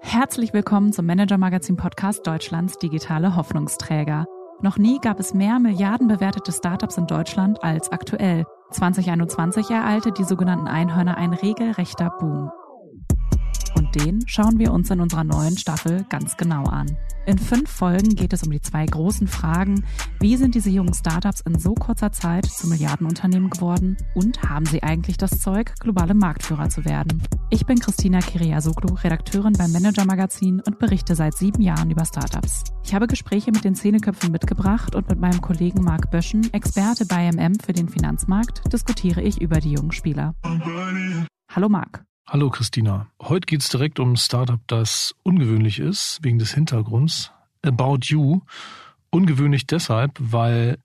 Herzlich willkommen zum Manager Magazin Podcast Deutschlands digitale Hoffnungsträger. Noch nie gab es mehr milliardenbewertete Startups in Deutschland als aktuell. 2021 ereilte die sogenannten Einhörner ein regelrechter Boom. Den schauen wir uns in unserer neuen Staffel ganz genau an. In fünf Folgen geht es um die zwei großen Fragen. Wie sind diese jungen Startups in so kurzer Zeit zu Milliardenunternehmen geworden? Und haben sie eigentlich das Zeug, globale Marktführer zu werden? Ich bin Christina Kiriasoglu, Redakteurin beim Manager Magazin und berichte seit sieben Jahren über Startups. Ich habe Gespräche mit den Zehneköpfen mitgebracht und mit meinem Kollegen Marc Böschen, Experte bei MM für den Finanzmarkt, diskutiere ich über die jungen Spieler. Hallo Marc. Hallo Christina. Heute geht's direkt um ein Startup, das ungewöhnlich ist, wegen des Hintergrunds. About You. Ungewöhnlich deshalb, weil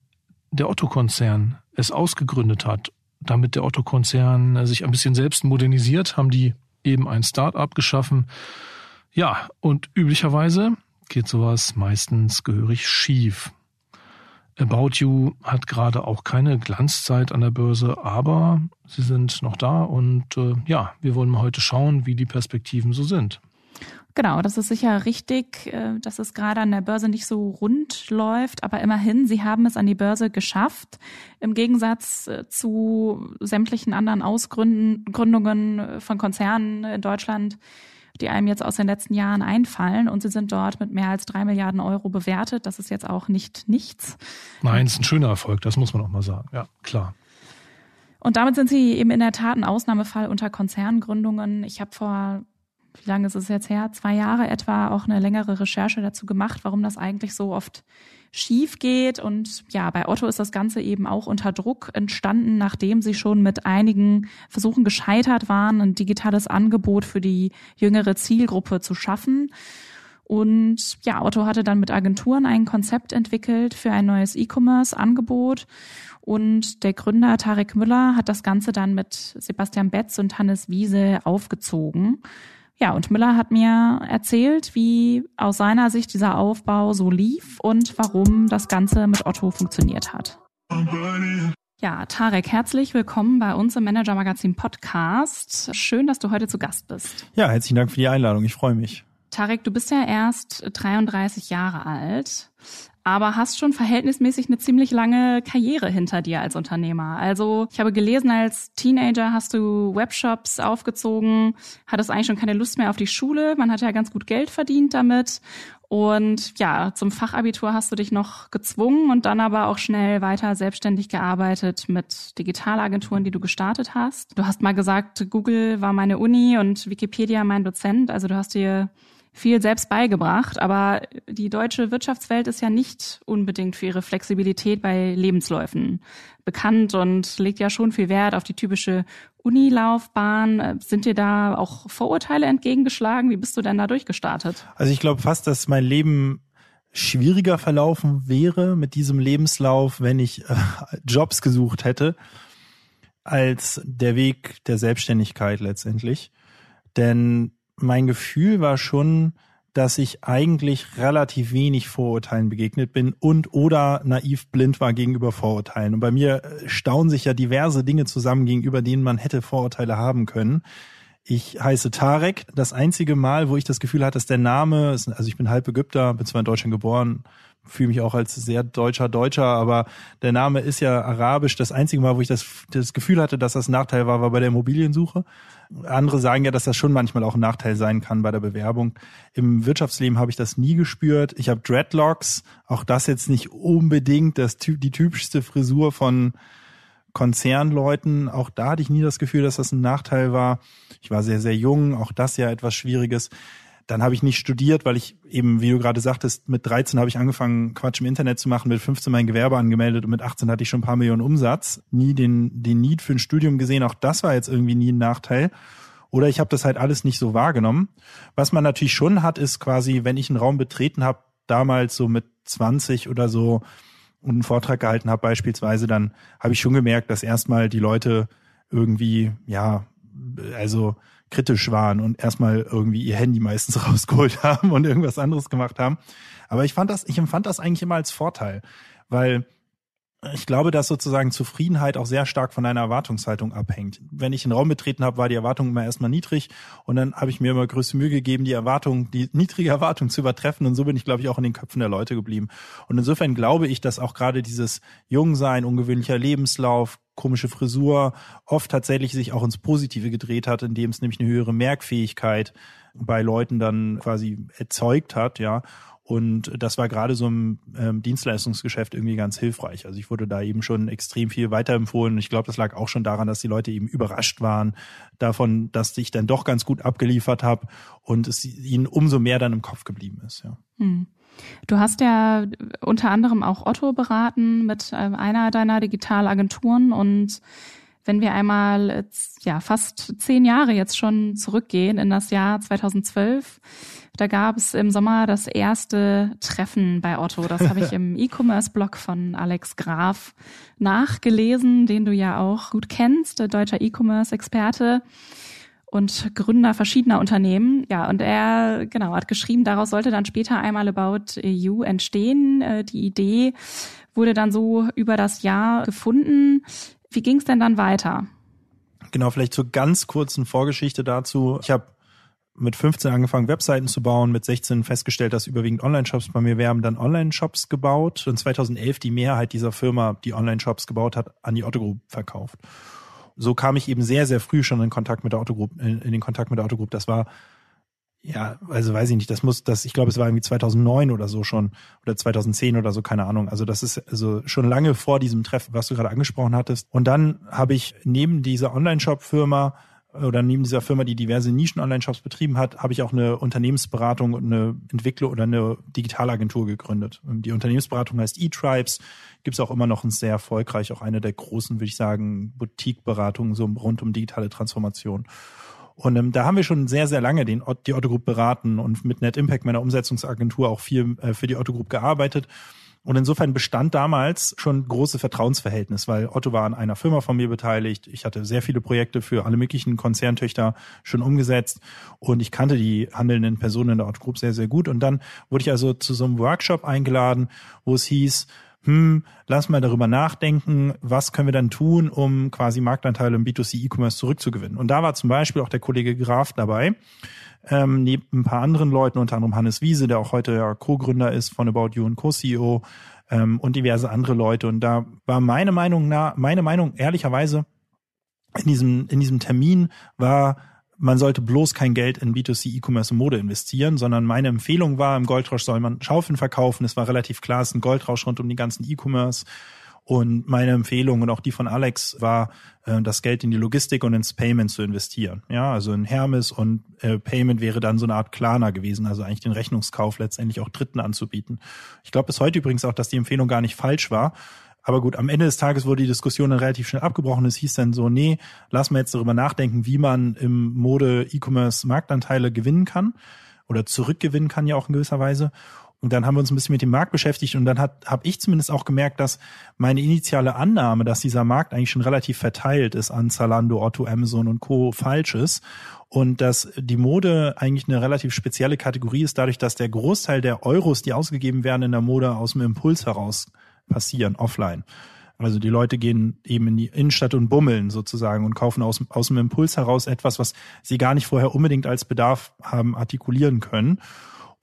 der Otto-Konzern es ausgegründet hat. Damit der Otto-Konzern sich ein bisschen selbst modernisiert, haben die eben ein Startup geschaffen. Ja, und üblicherweise geht sowas meistens gehörig schief. About You hat gerade auch keine Glanzzeit an der Börse, aber sie sind noch da und äh, ja, wir wollen mal heute schauen, wie die Perspektiven so sind. Genau, das ist sicher richtig, äh, dass es gerade an der Börse nicht so rund läuft, aber immerhin, sie haben es an die Börse geschafft. Im Gegensatz äh, zu sämtlichen anderen Ausgründungen äh, von Konzernen in Deutschland die einem jetzt aus den letzten Jahren einfallen. Und sie sind dort mit mehr als drei Milliarden Euro bewertet. Das ist jetzt auch nicht nichts. Nein, es ist ein schöner Erfolg, das muss man auch mal sagen. Ja, klar. Und damit sind sie eben in der Tat ein Ausnahmefall unter Konzerngründungen. Ich habe vor, wie lange ist es jetzt her, zwei Jahre etwa auch eine längere Recherche dazu gemacht, warum das eigentlich so oft schief geht. Und ja, bei Otto ist das Ganze eben auch unter Druck entstanden, nachdem sie schon mit einigen Versuchen gescheitert waren, ein digitales Angebot für die jüngere Zielgruppe zu schaffen. Und ja, Otto hatte dann mit Agenturen ein Konzept entwickelt für ein neues E-Commerce-Angebot. Und der Gründer Tarek Müller hat das Ganze dann mit Sebastian Betz und Hannes Wiese aufgezogen. Ja, und Müller hat mir erzählt, wie aus seiner Sicht dieser Aufbau so lief und warum das Ganze mit Otto funktioniert hat. Ja, Tarek, herzlich willkommen bei uns im Manager Magazin Podcast. Schön, dass du heute zu Gast bist. Ja, herzlichen Dank für die Einladung. Ich freue mich. Tarek, du bist ja erst 33 Jahre alt aber hast schon verhältnismäßig eine ziemlich lange Karriere hinter dir als Unternehmer. Also ich habe gelesen, als Teenager hast du Webshops aufgezogen, hattest eigentlich schon keine Lust mehr auf die Schule. Man hat ja ganz gut Geld verdient damit. Und ja, zum Fachabitur hast du dich noch gezwungen und dann aber auch schnell weiter selbstständig gearbeitet mit Digitalagenturen, die du gestartet hast. Du hast mal gesagt, Google war meine Uni und Wikipedia mein Dozent. Also du hast dir viel selbst beigebracht. Aber die deutsche Wirtschaftswelt ist ja nicht unbedingt für ihre Flexibilität bei Lebensläufen bekannt und legt ja schon viel Wert auf die typische Unilaufbahn. Sind dir da auch Vorurteile entgegengeschlagen? Wie bist du denn da durchgestartet? Also ich glaube fast, dass mein Leben schwieriger verlaufen wäre mit diesem Lebenslauf, wenn ich äh, Jobs gesucht hätte, als der Weg der Selbstständigkeit letztendlich. Denn mein Gefühl war schon, dass ich eigentlich relativ wenig Vorurteilen begegnet bin und oder naiv blind war gegenüber Vorurteilen. Und bei mir äh, staunen sich ja diverse Dinge zusammen, gegenüber denen man hätte Vorurteile haben können. Ich heiße Tarek. Das einzige Mal, wo ich das Gefühl hatte, dass der Name, also ich bin halb Ägypter, bin zwar in Deutschland geboren, fühle mich auch als sehr deutscher Deutscher, aber der Name ist ja arabisch. Das einzige Mal, wo ich das, das Gefühl hatte, dass das ein Nachteil war, war bei der Immobiliensuche. Andere sagen ja, dass das schon manchmal auch ein Nachteil sein kann bei der Bewerbung. Im Wirtschaftsleben habe ich das nie gespürt. Ich habe Dreadlocks, auch das jetzt nicht unbedingt das, die typischste Frisur von Konzernleuten. Auch da hatte ich nie das Gefühl, dass das ein Nachteil war. Ich war sehr, sehr jung, auch das ja etwas Schwieriges. Dann habe ich nicht studiert, weil ich eben, wie du gerade sagtest, mit 13 habe ich angefangen, Quatsch im Internet zu machen, mit 15 mein Gewerbe angemeldet und mit 18 hatte ich schon ein paar Millionen Umsatz. Nie den, den Need für ein Studium gesehen. Auch das war jetzt irgendwie nie ein Nachteil. Oder ich habe das halt alles nicht so wahrgenommen. Was man natürlich schon hat, ist quasi, wenn ich einen Raum betreten habe, damals so mit 20 oder so und einen Vortrag gehalten habe beispielsweise, dann habe ich schon gemerkt, dass erstmal die Leute irgendwie, ja, also kritisch waren und erstmal irgendwie ihr Handy meistens rausgeholt haben und irgendwas anderes gemacht haben. Aber ich fand das, ich empfand das eigentlich immer als Vorteil, weil ich glaube, dass sozusagen Zufriedenheit auch sehr stark von deiner Erwartungshaltung abhängt. Wenn ich den Raum betreten habe, war die Erwartung immer erstmal niedrig und dann habe ich mir immer größte Mühe gegeben, die Erwartung, die niedrige Erwartung zu übertreffen und so bin ich, glaube ich, auch in den Köpfen der Leute geblieben. Und insofern glaube ich, dass auch gerade dieses Jungsein, ungewöhnlicher Lebenslauf, komische Frisur oft tatsächlich sich auch ins Positive gedreht hat, indem es nämlich eine höhere Merkfähigkeit bei Leuten dann quasi erzeugt hat, ja. Und das war gerade so im ähm, Dienstleistungsgeschäft irgendwie ganz hilfreich. Also ich wurde da eben schon extrem viel weiterempfohlen. Und ich glaube, das lag auch schon daran, dass die Leute eben überrascht waren davon, dass ich dann doch ganz gut abgeliefert habe und es ihnen umso mehr dann im Kopf geblieben ist. Ja. Hm. Du hast ja unter anderem auch Otto beraten mit äh, einer deiner Digitalagenturen und wenn wir einmal ja fast zehn Jahre jetzt schon zurückgehen in das Jahr 2012, da gab es im Sommer das erste Treffen bei Otto. Das habe ich im E-Commerce-Blog von Alex Graf nachgelesen, den du ja auch gut kennst, deutscher E-Commerce-Experte und Gründer verschiedener Unternehmen. Ja, und er genau hat geschrieben, daraus sollte dann später einmal About EU entstehen. Äh, die Idee wurde dann so über das Jahr gefunden. Wie ging es denn dann weiter? Genau, vielleicht zur ganz kurzen Vorgeschichte dazu. Ich habe mit 15 angefangen, Webseiten zu bauen, mit 16 festgestellt, dass überwiegend Online-Shops bei mir, wir haben dann Online-Shops gebaut und 2011 die Mehrheit dieser Firma, die Online-Shops gebaut hat, an die Otto Group verkauft. So kam ich eben sehr, sehr früh schon in Kontakt mit der Otto Group, in, in den Kontakt mit der Otto Group. Das war, ja, also weiß ich nicht, das muss, das, ich glaube, es war irgendwie 2009 oder so schon, oder 2010 oder so, keine Ahnung. Also das ist also schon lange vor diesem Treffen, was du gerade angesprochen hattest. Und dann habe ich neben dieser Online-Shop-Firma oder neben dieser Firma, die diverse Nischen-Online-Shops betrieben hat, habe ich auch eine Unternehmensberatung und eine Entwickler oder eine Digitalagentur gegründet. Die Unternehmensberatung heißt eTribes, gibt es auch immer noch ein sehr erfolgreich, auch eine der großen, würde ich sagen, Boutique-Beratungen so rund um digitale Transformation. Und ähm, da haben wir schon sehr, sehr lange den, die Otto Group beraten und mit Net Impact, meiner Umsetzungsagentur, auch viel äh, für die Otto Group gearbeitet. Und insofern bestand damals schon große Vertrauensverhältnis, weil Otto war an einer Firma von mir beteiligt. Ich hatte sehr viele Projekte für alle möglichen Konzerntöchter schon umgesetzt und ich kannte die handelnden Personen in der Otto Group sehr, sehr gut. Und dann wurde ich also zu so einem Workshop eingeladen, wo es hieß, hm, lass mal darüber nachdenken, was können wir dann tun, um quasi Marktanteile im B2C E-Commerce zurückzugewinnen. Und da war zum Beispiel auch der Kollege Graf dabei, ähm, neben ein paar anderen Leuten, unter anderem Hannes Wiese, der auch heute ja Co-Gründer ist von About You und Co-CEO ähm, und diverse andere Leute. Und da war meine Meinung nach, meine Meinung ehrlicherweise in diesem, in diesem Termin war, man sollte bloß kein Geld in B2C E-Commerce und Mode investieren, sondern meine Empfehlung war, im Goldrausch soll man Schaufeln verkaufen. Es war relativ klar, es ist ein Goldrausch rund um die ganzen E-Commerce. Und meine Empfehlung und auch die von Alex war, äh, das Geld in die Logistik und ins Payment zu investieren. Ja, also in Hermes und äh, Payment wäre dann so eine Art Klarna gewesen, also eigentlich den Rechnungskauf letztendlich auch Dritten anzubieten. Ich glaube bis heute übrigens auch, dass die Empfehlung gar nicht falsch war. Aber gut, am Ende des Tages wurde die Diskussion dann relativ schnell abgebrochen. Es hieß dann so, nee, lass mal jetzt darüber nachdenken, wie man im Mode E-Commerce Marktanteile gewinnen kann oder zurückgewinnen kann ja auch in gewisser Weise. Und dann haben wir uns ein bisschen mit dem Markt beschäftigt und dann hat habe ich zumindest auch gemerkt, dass meine initiale Annahme, dass dieser Markt eigentlich schon relativ verteilt ist an Zalando, Otto, Amazon und Co. falsch ist und dass die Mode eigentlich eine relativ spezielle Kategorie ist, dadurch, dass der Großteil der Euros, die ausgegeben werden in der Mode, aus dem Impuls heraus passieren, offline. Also die Leute gehen eben in die Innenstadt und bummeln sozusagen und kaufen aus, aus dem Impuls heraus etwas, was sie gar nicht vorher unbedingt als Bedarf haben artikulieren können.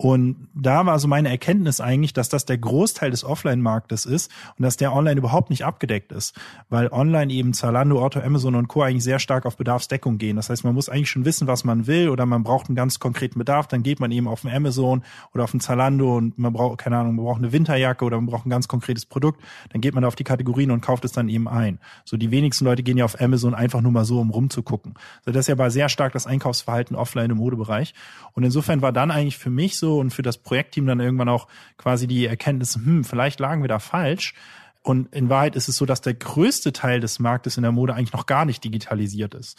Und da war so meine Erkenntnis eigentlich, dass das der Großteil des Offline-Marktes ist und dass der online überhaupt nicht abgedeckt ist, weil online eben Zalando, Auto, Amazon und Co. eigentlich sehr stark auf Bedarfsdeckung gehen. Das heißt, man muss eigentlich schon wissen, was man will oder man braucht einen ganz konkreten Bedarf, dann geht man eben auf den Amazon oder auf den Zalando und man braucht, keine Ahnung, man braucht eine Winterjacke oder man braucht ein ganz konkretes Produkt, dann geht man auf die Kategorien und kauft es dann eben ein. So die wenigsten Leute gehen ja auf Amazon einfach nur mal so, um rumzugucken. So das ist ja aber sehr stark das Einkaufsverhalten offline im Modebereich. Und insofern war dann eigentlich für mich so so und für das Projektteam dann irgendwann auch quasi die Erkenntnis, hm, vielleicht lagen wir da falsch. Und in Wahrheit ist es so, dass der größte Teil des Marktes in der Mode eigentlich noch gar nicht digitalisiert ist.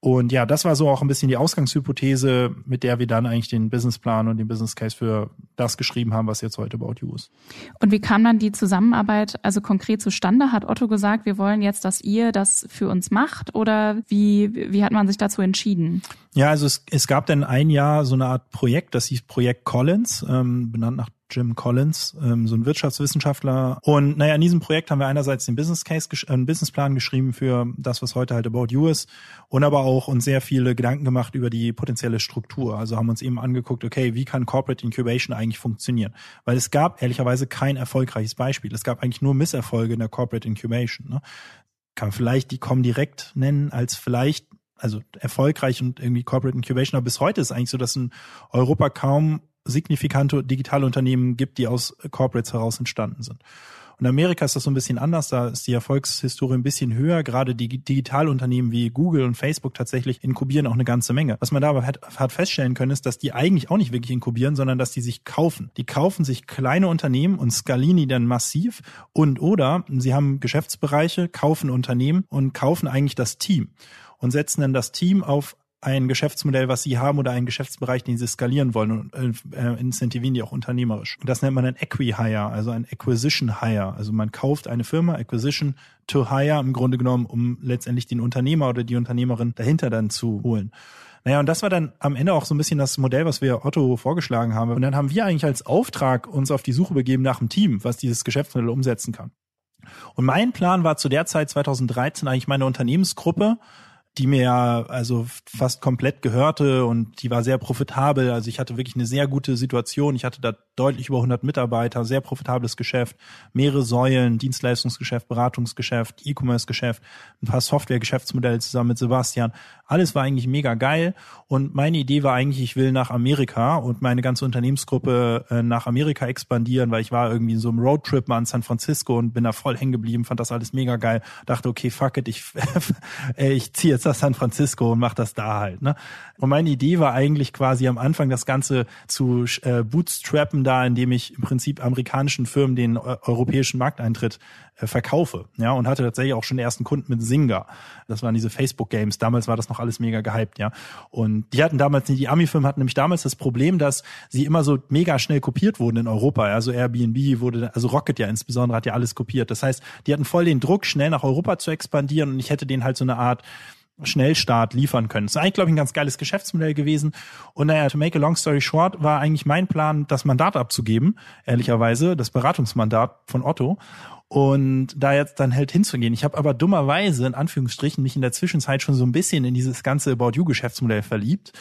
Und ja, das war so auch ein bisschen die Ausgangshypothese, mit der wir dann eigentlich den Businessplan und den Business Case für das geschrieben haben, was jetzt heute About You ist. Und wie kam dann die Zusammenarbeit also konkret zustande? Hat Otto gesagt, wir wollen jetzt, dass ihr das für uns macht? Oder wie, wie hat man sich dazu entschieden? Ja, also es, es gab dann ein Jahr so eine Art Projekt, das hieß Projekt Collins, ähm, benannt nach Jim Collins, ähm, so ein Wirtschaftswissenschaftler. Und naja, in diesem Projekt haben wir einerseits den Business Case, äh, einen Businessplan geschrieben für das, was heute halt About You ist, und aber auch uns sehr viele Gedanken gemacht über die potenzielle Struktur. Also haben uns eben angeguckt, okay, wie kann Corporate Incubation eigentlich funktionieren? Weil es gab ehrlicherweise kein erfolgreiches Beispiel. Es gab eigentlich nur Misserfolge in der Corporate Incubation. Ne? Kann vielleicht die Comdirect nennen als vielleicht also erfolgreich und irgendwie Corporate Incubation, aber bis heute ist eigentlich so, dass in Europa kaum signifikante digitale Unternehmen gibt, die aus Corporates heraus entstanden sind. Und in Amerika ist das so ein bisschen anders, da ist die Erfolgshistorie ein bisschen höher. Gerade die Digitalunternehmen wie Google und Facebook tatsächlich inkubieren auch eine ganze Menge. Was man da aber hat, hat feststellen können, ist, dass die eigentlich auch nicht wirklich inkubieren, sondern dass die sich kaufen. Die kaufen sich kleine Unternehmen und skalieren die dann massiv und oder sie haben Geschäftsbereiche, kaufen Unternehmen und kaufen eigentlich das Team und setzen dann das Team auf ein Geschäftsmodell, was sie haben oder einen Geschäftsbereich, den sie skalieren wollen und äh, incentivieren die auch unternehmerisch. Und das nennt man ein Equi-Hire, also ein Acquisition-Hire. Also man kauft eine Firma, Acquisition to Hire im Grunde genommen, um letztendlich den Unternehmer oder die Unternehmerin dahinter dann zu holen. Naja, und das war dann am Ende auch so ein bisschen das Modell, was wir Otto vorgeschlagen haben. Und dann haben wir eigentlich als Auftrag uns auf die Suche begeben nach einem Team, was dieses Geschäftsmodell umsetzen kann. Und mein Plan war zu der Zeit 2013 eigentlich meine Unternehmensgruppe die mir ja also fast komplett gehörte und die war sehr profitabel. Also ich hatte wirklich eine sehr gute Situation. Ich hatte da deutlich über 100 Mitarbeiter, sehr profitables Geschäft, mehrere Säulen, Dienstleistungsgeschäft, Beratungsgeschäft, E-Commerce-Geschäft, ein paar Software-Geschäftsmodelle zusammen mit Sebastian. Alles war eigentlich mega geil und meine Idee war eigentlich, ich will nach Amerika und meine ganze Unternehmensgruppe äh, nach Amerika expandieren, weil ich war irgendwie in so einem Roadtrip mal in San Francisco und bin da voll hängen geblieben, fand das alles mega geil. Dachte, okay, fuck it, ich, ich ziehe jetzt nach San Francisco und mach das da halt. Ne? Und meine Idee war eigentlich quasi am Anfang das Ganze zu äh, bootstrappen da, indem ich im Prinzip amerikanischen Firmen den äh, europäischen Markteintritt äh, verkaufe. Ja, und hatte tatsächlich auch schon den ersten Kunden mit Singa. Das waren diese Facebook-Games. Damals war das noch alles mega gehypt, ja. Und die hatten damals, die Ami-Firmen hatten nämlich damals das Problem, dass sie immer so mega schnell kopiert wurden in Europa. Also Airbnb wurde, also Rocket ja insbesondere hat ja alles kopiert. Das heißt, die hatten voll den Druck, schnell nach Europa zu expandieren und ich hätte denen halt so eine Art Schnellstart liefern können. Das ist eigentlich, glaube ich, ein ganz geiles Geschäftsmodell gewesen. Und naja, to make a long story short, war eigentlich mein Plan, das Mandat abzugeben, ehrlicherweise, das Beratungsmandat von Otto. Und da jetzt dann halt hinzugehen. Ich habe aber dummerweise, in Anführungsstrichen, mich in der Zwischenzeit schon so ein bisschen in dieses ganze About You-Geschäftsmodell verliebt.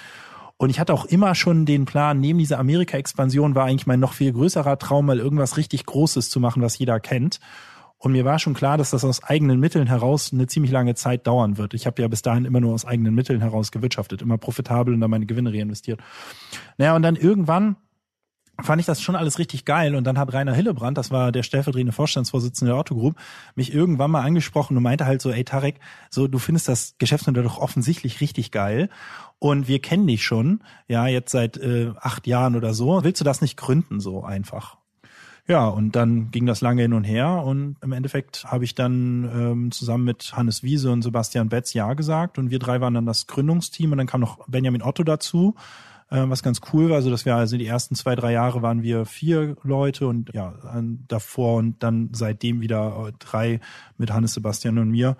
Und ich hatte auch immer schon den Plan, neben dieser Amerika-Expansion war eigentlich mein noch viel größerer Traum, mal irgendwas richtig Großes zu machen, was jeder kennt. Und mir war schon klar, dass das aus eigenen Mitteln heraus eine ziemlich lange Zeit dauern wird. Ich habe ja bis dahin immer nur aus eigenen Mitteln heraus gewirtschaftet, immer profitabel und dann meine Gewinne reinvestiert. Naja, und dann irgendwann fand ich das schon alles richtig geil. Und dann hat Rainer Hillebrand, das war der stellvertretende Vorstandsvorsitzende der Otto mich irgendwann mal angesprochen und meinte halt so, ey Tarek, so du findest das Geschäftsmodell doch offensichtlich richtig geil. Und wir kennen dich schon, ja, jetzt seit äh, acht Jahren oder so. Willst du das nicht gründen, so einfach? Ja, und dann ging das lange hin und her und im Endeffekt habe ich dann ähm, zusammen mit Hannes Wiese und Sebastian Betz Ja gesagt und wir drei waren dann das Gründungsteam und dann kam noch Benjamin Otto dazu, äh, was ganz cool war, also dass wir also die ersten zwei, drei Jahre waren wir vier Leute und ja, davor und dann seitdem wieder drei mit Hannes, Sebastian und mir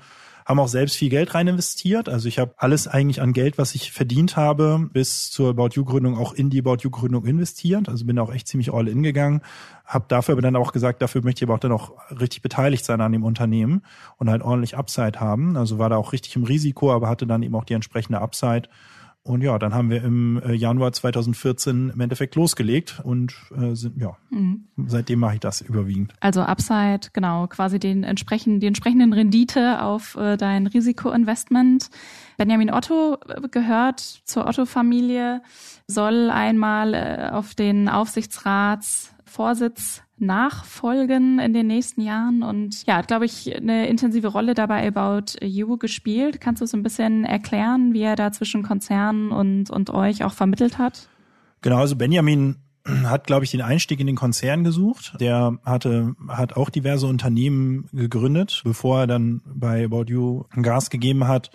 haben auch selbst viel Geld rein investiert. Also ich habe alles eigentlich an Geld, was ich verdient habe, bis zur About You Gründung auch in die About You Gründung investiert. Also bin auch echt ziemlich all in gegangen. Habe dafür aber dann auch gesagt, dafür möchte ich aber auch dann auch richtig beteiligt sein an dem Unternehmen und halt ordentlich Upside haben. Also war da auch richtig im Risiko, aber hatte dann eben auch die entsprechende Upside und ja, dann haben wir im äh, Januar 2014 im Endeffekt losgelegt und äh, sind, ja, mhm. seitdem mache ich das überwiegend. Also Upside, genau, quasi den entsprechenden, die entsprechenden Rendite auf äh, dein Risikoinvestment. Benjamin Otto äh, gehört zur Otto-Familie, soll einmal äh, auf den Aufsichtsratsvorsitz nachfolgen in den nächsten Jahren und ja, hat, glaube ich, eine intensive Rolle dabei About You gespielt. Kannst du so ein bisschen erklären, wie er da zwischen Konzernen und, und euch auch vermittelt hat? Genau, also Benjamin hat, glaube ich, den Einstieg in den Konzern gesucht. Der hatte, hat auch diverse Unternehmen gegründet, bevor er dann bei About You Gas gegeben hat.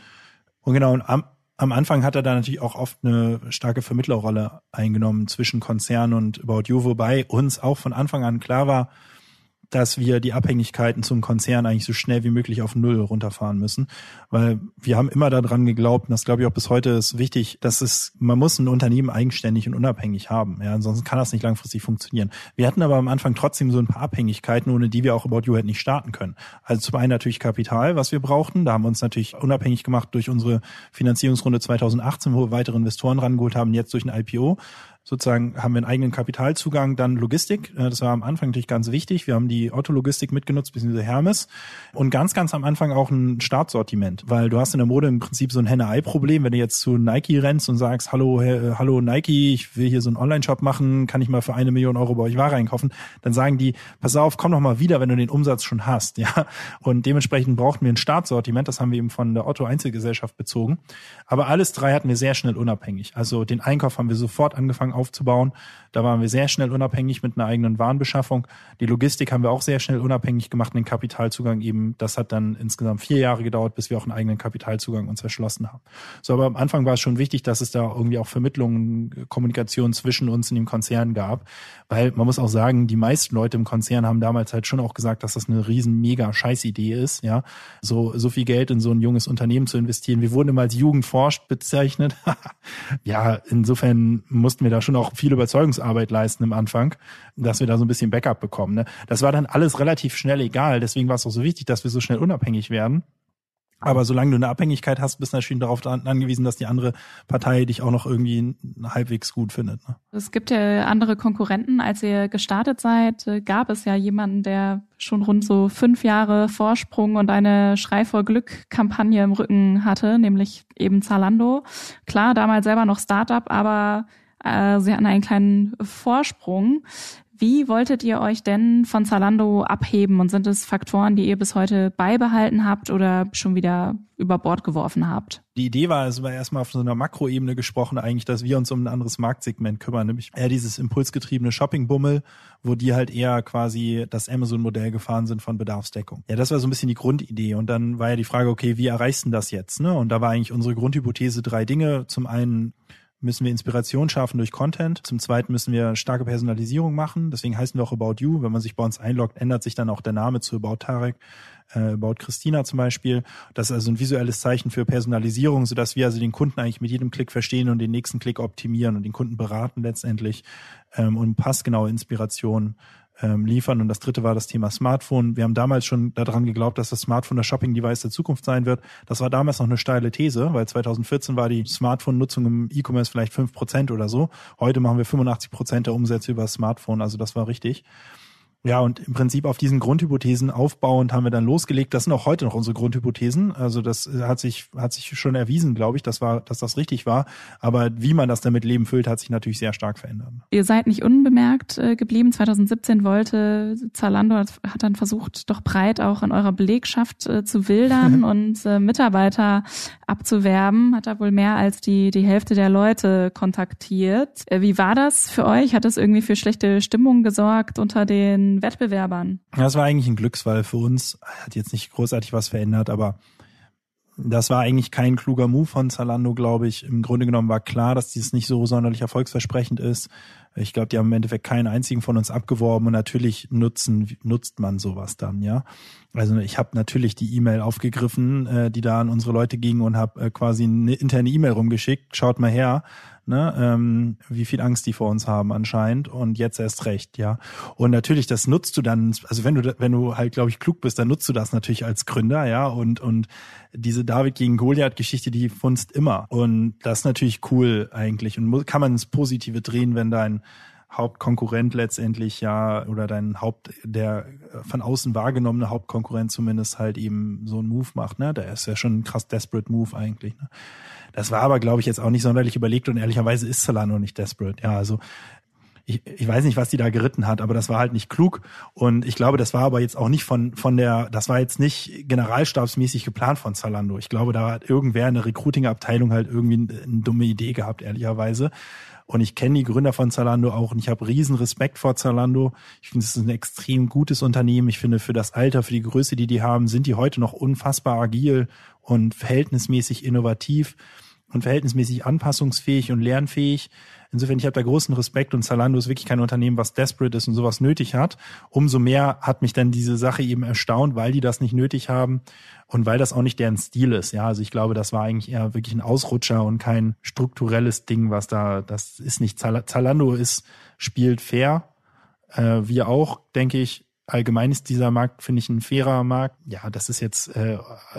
Und genau, und am, am Anfang hat er da natürlich auch oft eine starke Vermittlerrolle eingenommen zwischen Konzern und About You, wobei uns auch von Anfang an klar war, dass wir die Abhängigkeiten zum Konzern eigentlich so schnell wie möglich auf Null runterfahren müssen. Weil wir haben immer daran geglaubt, und das glaube ich auch bis heute ist wichtig, dass es, man muss ein Unternehmen eigenständig und unabhängig haben. Ja, ansonsten kann das nicht langfristig funktionieren. Wir hatten aber am Anfang trotzdem so ein paar Abhängigkeiten, ohne die wir auch About You halt nicht starten können. Also zum einen natürlich Kapital, was wir brauchten. Da haben wir uns natürlich unabhängig gemacht durch unsere Finanzierungsrunde 2018, wo wir weitere Investoren rangeholt haben, jetzt durch ein IPO sozusagen haben wir einen eigenen Kapitalzugang, dann Logistik. Äh, das war am Anfang natürlich ganz wichtig. Wir haben die Autologistik mitgenutzt, beziehungsweise Hermes. Und ganz, ganz am Anfang auch ein Startsortiment, weil du hast in der Mode im Prinzip so ein Henne-Ei-Problem. Wenn du jetzt zu Nike rennst und sagst, hallo, äh, hallo Nike, ich will hier so einen Online-Shop machen, kann ich mal für eine Million Euro bei euch Ware einkaufen? Dann sagen die, pass auf, komm doch mal wieder, wenn du den Umsatz schon hast. Ja, Und dementsprechend brauchten wir ein Startsortiment. Das haben wir eben von der Otto-Einzelgesellschaft bezogen. Aber alles drei hatten wir sehr schnell unabhängig. Also den Einkauf haben wir sofort angefangen angefangen aufzubauen. Da waren wir sehr schnell unabhängig mit einer eigenen Warenbeschaffung. Die Logistik haben wir auch sehr schnell unabhängig gemacht, den Kapitalzugang eben. Das hat dann insgesamt vier Jahre gedauert, bis wir auch einen eigenen Kapitalzugang uns erschlossen haben. So, aber am Anfang war es schon wichtig, dass es da irgendwie auch Vermittlungen, Kommunikation zwischen uns in dem Konzern gab, weil man muss auch sagen, die meisten Leute im Konzern haben damals halt schon auch gesagt, dass das eine riesen mega Scheißidee ist, ja, so so viel Geld in so ein junges Unternehmen zu investieren. Wir wurden immer als Jugendforscht bezeichnet. ja, insofern mussten wir da schon auch viel Überzeugungsarbeit leisten im Anfang, dass wir da so ein bisschen Backup bekommen. Ne? Das war dann alles relativ schnell egal. Deswegen war es auch so wichtig, dass wir so schnell unabhängig werden. Aber solange du eine Abhängigkeit hast, bist du natürlich darauf angewiesen, dass die andere Partei dich auch noch irgendwie halbwegs gut findet. Ne? Es gibt ja andere Konkurrenten. Als ihr gestartet seid, äh, gab es ja jemanden, der schon rund so fünf Jahre Vorsprung und eine Schrei vor Glück-Kampagne im Rücken hatte, nämlich eben Zalando. Klar, damals selber noch Startup, aber äh, sie hatten einen kleinen Vorsprung. Wie wolltet ihr euch denn von Zalando abheben und sind es Faktoren, die ihr bis heute beibehalten habt oder schon wieder über Bord geworfen habt? Die Idee war, es war erstmal auf so einer Makroebene gesprochen eigentlich, dass wir uns um ein anderes Marktsegment kümmern, nämlich eher dieses impulsgetriebene Shoppingbummel, wo die halt eher quasi das Amazon-Modell gefahren sind von Bedarfsdeckung. Ja, das war so ein bisschen die Grundidee und dann war ja die Frage, okay, wie erreichst du das jetzt? Ne? Und da war eigentlich unsere Grundhypothese drei Dinge. Zum einen müssen wir Inspiration schaffen durch Content. Zum Zweiten müssen wir starke Personalisierung machen. Deswegen heißen wir auch About You. Wenn man sich bei uns einloggt, ändert sich dann auch der Name zu About Tarek, äh, About Christina zum Beispiel. Das ist also ein visuelles Zeichen für Personalisierung, sodass wir also den Kunden eigentlich mit jedem Klick verstehen und den nächsten Klick optimieren und den Kunden beraten letztendlich ähm, und passgenaue Inspiration ähm, liefern. Und das dritte war das Thema Smartphone. Wir haben damals schon daran geglaubt, dass das Smartphone das Shopping-Device der Zukunft sein wird. Das war damals noch eine steile These, weil 2014 war die Smartphone-Nutzung im E-Commerce vielleicht fünf Prozent oder so. Heute machen wir 85 Prozent der Umsätze über Smartphone, also das war richtig. Ja, und im Prinzip auf diesen Grundhypothesen aufbauend haben wir dann losgelegt. Das sind auch heute noch unsere Grundhypothesen. Also das hat sich, hat sich schon erwiesen, glaube ich, dass war, dass das richtig war. Aber wie man das damit Leben füllt, hat sich natürlich sehr stark verändert. Ihr seid nicht unbemerkt äh, geblieben. 2017 wollte Zalando, hat dann versucht, doch breit auch in eurer Belegschaft äh, zu wildern und äh, Mitarbeiter abzuwerben. Hat da wohl mehr als die, die Hälfte der Leute kontaktiert. Wie war das für euch? Hat das irgendwie für schlechte Stimmung gesorgt unter den Wettbewerbern. Das war eigentlich ein Glücksfall für uns. Hat jetzt nicht großartig was verändert, aber das war eigentlich kein kluger Move von Zalando, glaube ich. Im Grunde genommen war klar, dass dieses nicht so sonderlich erfolgsversprechend ist. Ich glaube, die haben im Endeffekt keinen einzigen von uns abgeworben und natürlich nutzen nutzt man sowas dann, ja. Also ich habe natürlich die E-Mail aufgegriffen, äh, die da an unsere Leute ging und habe äh, quasi eine interne E-Mail rumgeschickt. Schaut mal her, ne, ähm, wie viel Angst die vor uns haben anscheinend und jetzt erst recht, ja. Und natürlich, das nutzt du dann, also wenn du, wenn du halt, glaube ich, klug bist, dann nutzt du das natürlich als Gründer, ja, und, und diese David gegen Goliath-Geschichte, die funzt immer. Und das ist natürlich cool eigentlich und kann man ins Positive drehen, wenn dein Hauptkonkurrent letztendlich ja oder dein Haupt, der von außen wahrgenommene Hauptkonkurrent zumindest halt eben so einen Move macht, ne? Der ist ja schon ein krass desperate Move eigentlich. Ne? Das war aber, glaube ich, jetzt auch nicht sonderlich überlegt und ehrlicherweise ist Solano nicht desperate. Ja, also ich, ich weiß nicht, was die da geritten hat, aber das war halt nicht klug. Und ich glaube, das war aber jetzt auch nicht von, von der, das war jetzt nicht generalstabsmäßig geplant von Zalando. Ich glaube, da hat irgendwer in der Recruiting-Abteilung halt irgendwie eine dumme Idee gehabt, ehrlicherweise. Und ich kenne die Gründer von Zalando auch und ich habe riesen Respekt vor Zalando. Ich finde, es ist ein extrem gutes Unternehmen. Ich finde, für das Alter, für die Größe, die die haben, sind die heute noch unfassbar agil und verhältnismäßig innovativ. Und verhältnismäßig anpassungsfähig und lernfähig. Insofern, ich habe da großen Respekt und Zalando ist wirklich kein Unternehmen, was desperate ist und sowas nötig hat. Umso mehr hat mich dann diese Sache eben erstaunt, weil die das nicht nötig haben und weil das auch nicht deren Stil ist. Ja, also ich glaube, das war eigentlich eher wirklich ein Ausrutscher und kein strukturelles Ding, was da, das ist nicht, Zalando ist, spielt fair. Äh, wir auch, denke ich, allgemein ist dieser Markt, finde ich, ein fairer Markt. Ja, das ist jetzt, äh,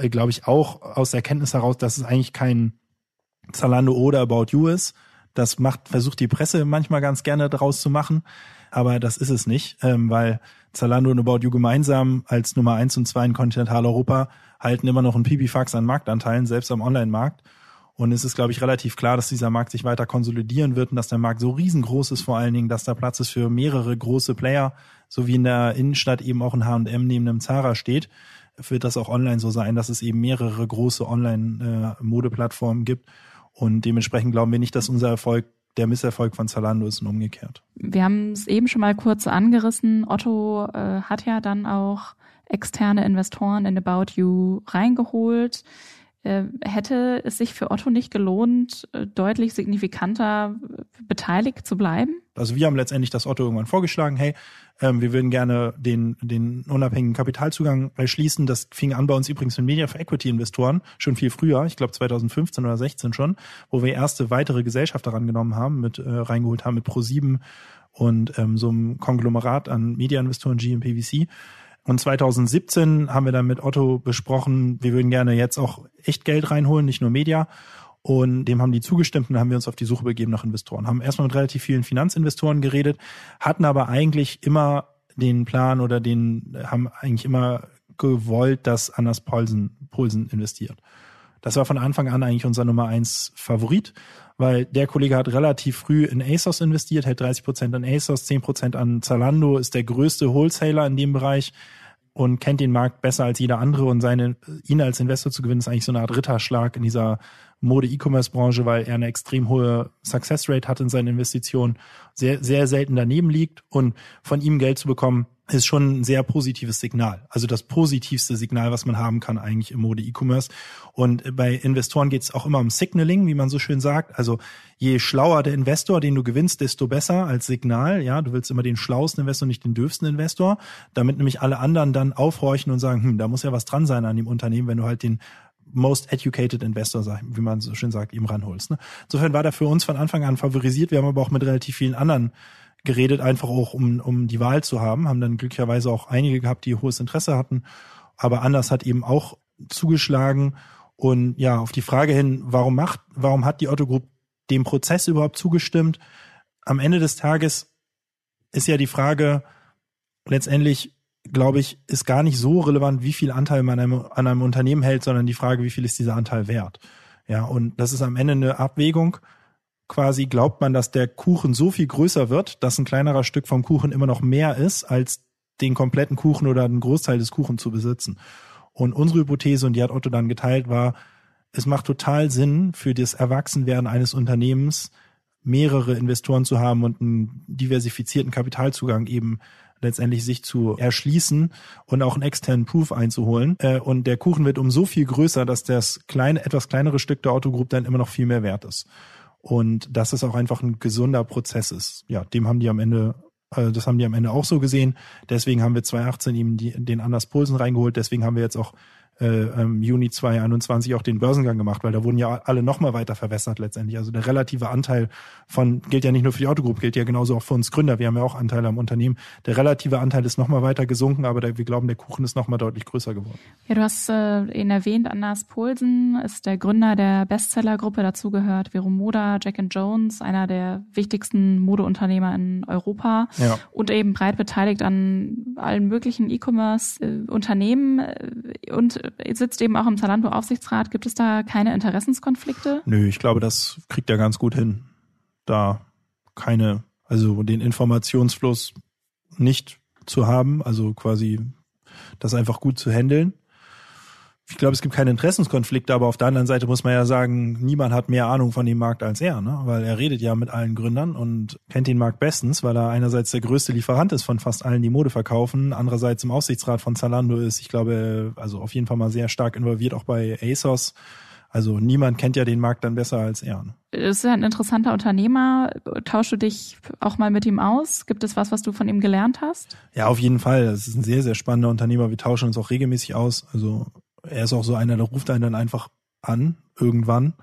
glaube ich, auch aus der Kenntnis heraus, dass es eigentlich kein Zalando oder About You ist. Das macht, versucht die Presse manchmal ganz gerne daraus zu machen, aber das ist es nicht, ähm, weil Zalando und About You gemeinsam als Nummer eins und zwei in Kontinentaleuropa halten immer noch ein Pipifax an Marktanteilen, selbst am Online-Markt. Und es ist, glaube ich, relativ klar, dass dieser Markt sich weiter konsolidieren wird und dass der Markt so riesengroß ist, vor allen Dingen, dass da Platz ist für mehrere große Player, so wie in der Innenstadt eben auch ein H&M neben einem Zara steht, wird das auch online so sein, dass es eben mehrere große Online-Modeplattformen äh, gibt. Und dementsprechend glauben wir nicht, dass unser Erfolg der Misserfolg von Zalando ist und umgekehrt. Wir haben es eben schon mal kurz angerissen. Otto äh, hat ja dann auch externe Investoren in About You reingeholt. Äh, hätte es sich für Otto nicht gelohnt, äh, deutlich signifikanter beteiligt zu bleiben? Also wir haben letztendlich das Otto irgendwann vorgeschlagen, hey, ähm, wir würden gerne den, den unabhängigen Kapitalzugang erschließen. Das fing an bei uns übrigens mit Media for Equity Investoren, schon viel früher, ich glaube 2015 oder 16 schon, wo wir erste weitere Gesellschaft daran genommen haben, mit äh, reingeholt haben mit Pro7 und ähm, so einem Konglomerat an Media-Investoren GMPVC. Und 2017 haben wir dann mit Otto besprochen, wir würden gerne jetzt auch echt Geld reinholen, nicht nur Media. Und dem haben die zugestimmt und haben wir uns auf die Suche begeben nach Investoren. Haben erstmal mit relativ vielen Finanzinvestoren geredet, hatten aber eigentlich immer den Plan oder den, haben eigentlich immer gewollt, dass Anders Paulsen, Paulsen investiert. Das war von Anfang an eigentlich unser Nummer eins Favorit, weil der Kollege hat relativ früh in ASOS investiert, hält 30 Prozent an ASOS, 10 Prozent an Zalando, ist der größte Wholesaler in dem Bereich und kennt den Markt besser als jeder andere. Und seine, ihn als Investor zu gewinnen, ist eigentlich so eine Art Ritterschlag in dieser Mode-E-Commerce-Branche, weil er eine extrem hohe Success Rate hat in seinen Investitionen, sehr, sehr selten daneben liegt und von ihm Geld zu bekommen, ist schon ein sehr positives Signal. Also das positivste Signal, was man haben kann eigentlich im Mode-E-Commerce. Und bei Investoren geht es auch immer um Signaling, wie man so schön sagt. Also je schlauer der Investor, den du gewinnst, desto besser als Signal. Ja, du willst immer den schlauesten Investor, nicht den dürfsten Investor, damit nämlich alle anderen dann aufhorchen und sagen, hm, da muss ja was dran sein an dem Unternehmen, wenn du halt den most educated investor, wie man so schön sagt, eben ranholst. Ne? Insofern war der für uns von Anfang an favorisiert. Wir haben aber auch mit relativ vielen anderen geredet, einfach auch um, um die Wahl zu haben, haben dann glücklicherweise auch einige gehabt, die hohes Interesse hatten, aber anders hat eben auch zugeschlagen. Und ja, auf die Frage hin, warum macht, warum hat die Otto Group dem Prozess überhaupt zugestimmt? Am Ende des Tages ist ja die Frage letztendlich, glaube ich, ist gar nicht so relevant, wie viel Anteil man an einem, an einem Unternehmen hält, sondern die Frage, wie viel ist dieser Anteil wert? Ja, und das ist am Ende eine Abwägung quasi glaubt man, dass der Kuchen so viel größer wird, dass ein kleinerer Stück vom Kuchen immer noch mehr ist, als den kompletten Kuchen oder einen Großteil des Kuchens zu besitzen. Und unsere Hypothese, und die hat Otto dann geteilt, war, es macht total Sinn für das Erwachsenwerden eines Unternehmens, mehrere Investoren zu haben und einen diversifizierten Kapitalzugang eben letztendlich sich zu erschließen und auch einen externen Proof einzuholen. Äh, und der Kuchen wird um so viel größer, dass das kleine, etwas kleinere Stück der Otto Group dann immer noch viel mehr wert ist und dass es auch einfach ein gesunder Prozess ist. Ja, dem haben die am Ende, äh, das haben die am Ende auch so gesehen. Deswegen haben wir 2018 eben die, den Anders Pulsen reingeholt. Deswegen haben wir jetzt auch äh, im Juni 2021 auch den Börsengang gemacht, weil da wurden ja alle nochmal weiter verwässert letztendlich. Also der relative Anteil von, gilt ja nicht nur für die Autogruppe, gilt ja genauso auch für uns Gründer. Wir haben ja auch Anteile am Unternehmen. Der relative Anteil ist nochmal weiter gesunken, aber der, wir glauben, der Kuchen ist nochmal deutlich größer geworden. Ja, du hast äh, ihn erwähnt, Anders Polsen ist der Gründer der Bestsellergruppe. Dazu gehört Vero Moda, Jack and Jones, einer der wichtigsten Modeunternehmer in Europa ja. und eben breit beteiligt an allen möglichen E-Commerce-Unternehmen äh, und sitzt eben auch im Zalando-Aufsichtsrat. Gibt es da keine Interessenskonflikte? Nö, ich glaube, das kriegt er ganz gut hin. Da keine, also den Informationsfluss nicht zu haben, also quasi das einfach gut zu handeln ich glaube, es gibt keine Interessenskonflikte, aber auf der anderen Seite muss man ja sagen, niemand hat mehr Ahnung von dem Markt als er, ne? weil er redet ja mit allen Gründern und kennt den Markt bestens, weil er einerseits der größte Lieferant ist von fast allen, die Mode verkaufen, andererseits im Aufsichtsrat von Zalando ist, ich glaube, also auf jeden Fall mal sehr stark involviert, auch bei ASOS Also niemand kennt ja den Markt dann besser als er. Ne? Ist ja ein interessanter Unternehmer. Tauschst du dich auch mal mit ihm aus? Gibt es was, was du von ihm gelernt hast? Ja, auf jeden Fall. Es ist ein sehr, sehr spannender Unternehmer. Wir tauschen uns auch regelmäßig aus. Also er ist auch so einer, der ruft einen dann einfach an, irgendwann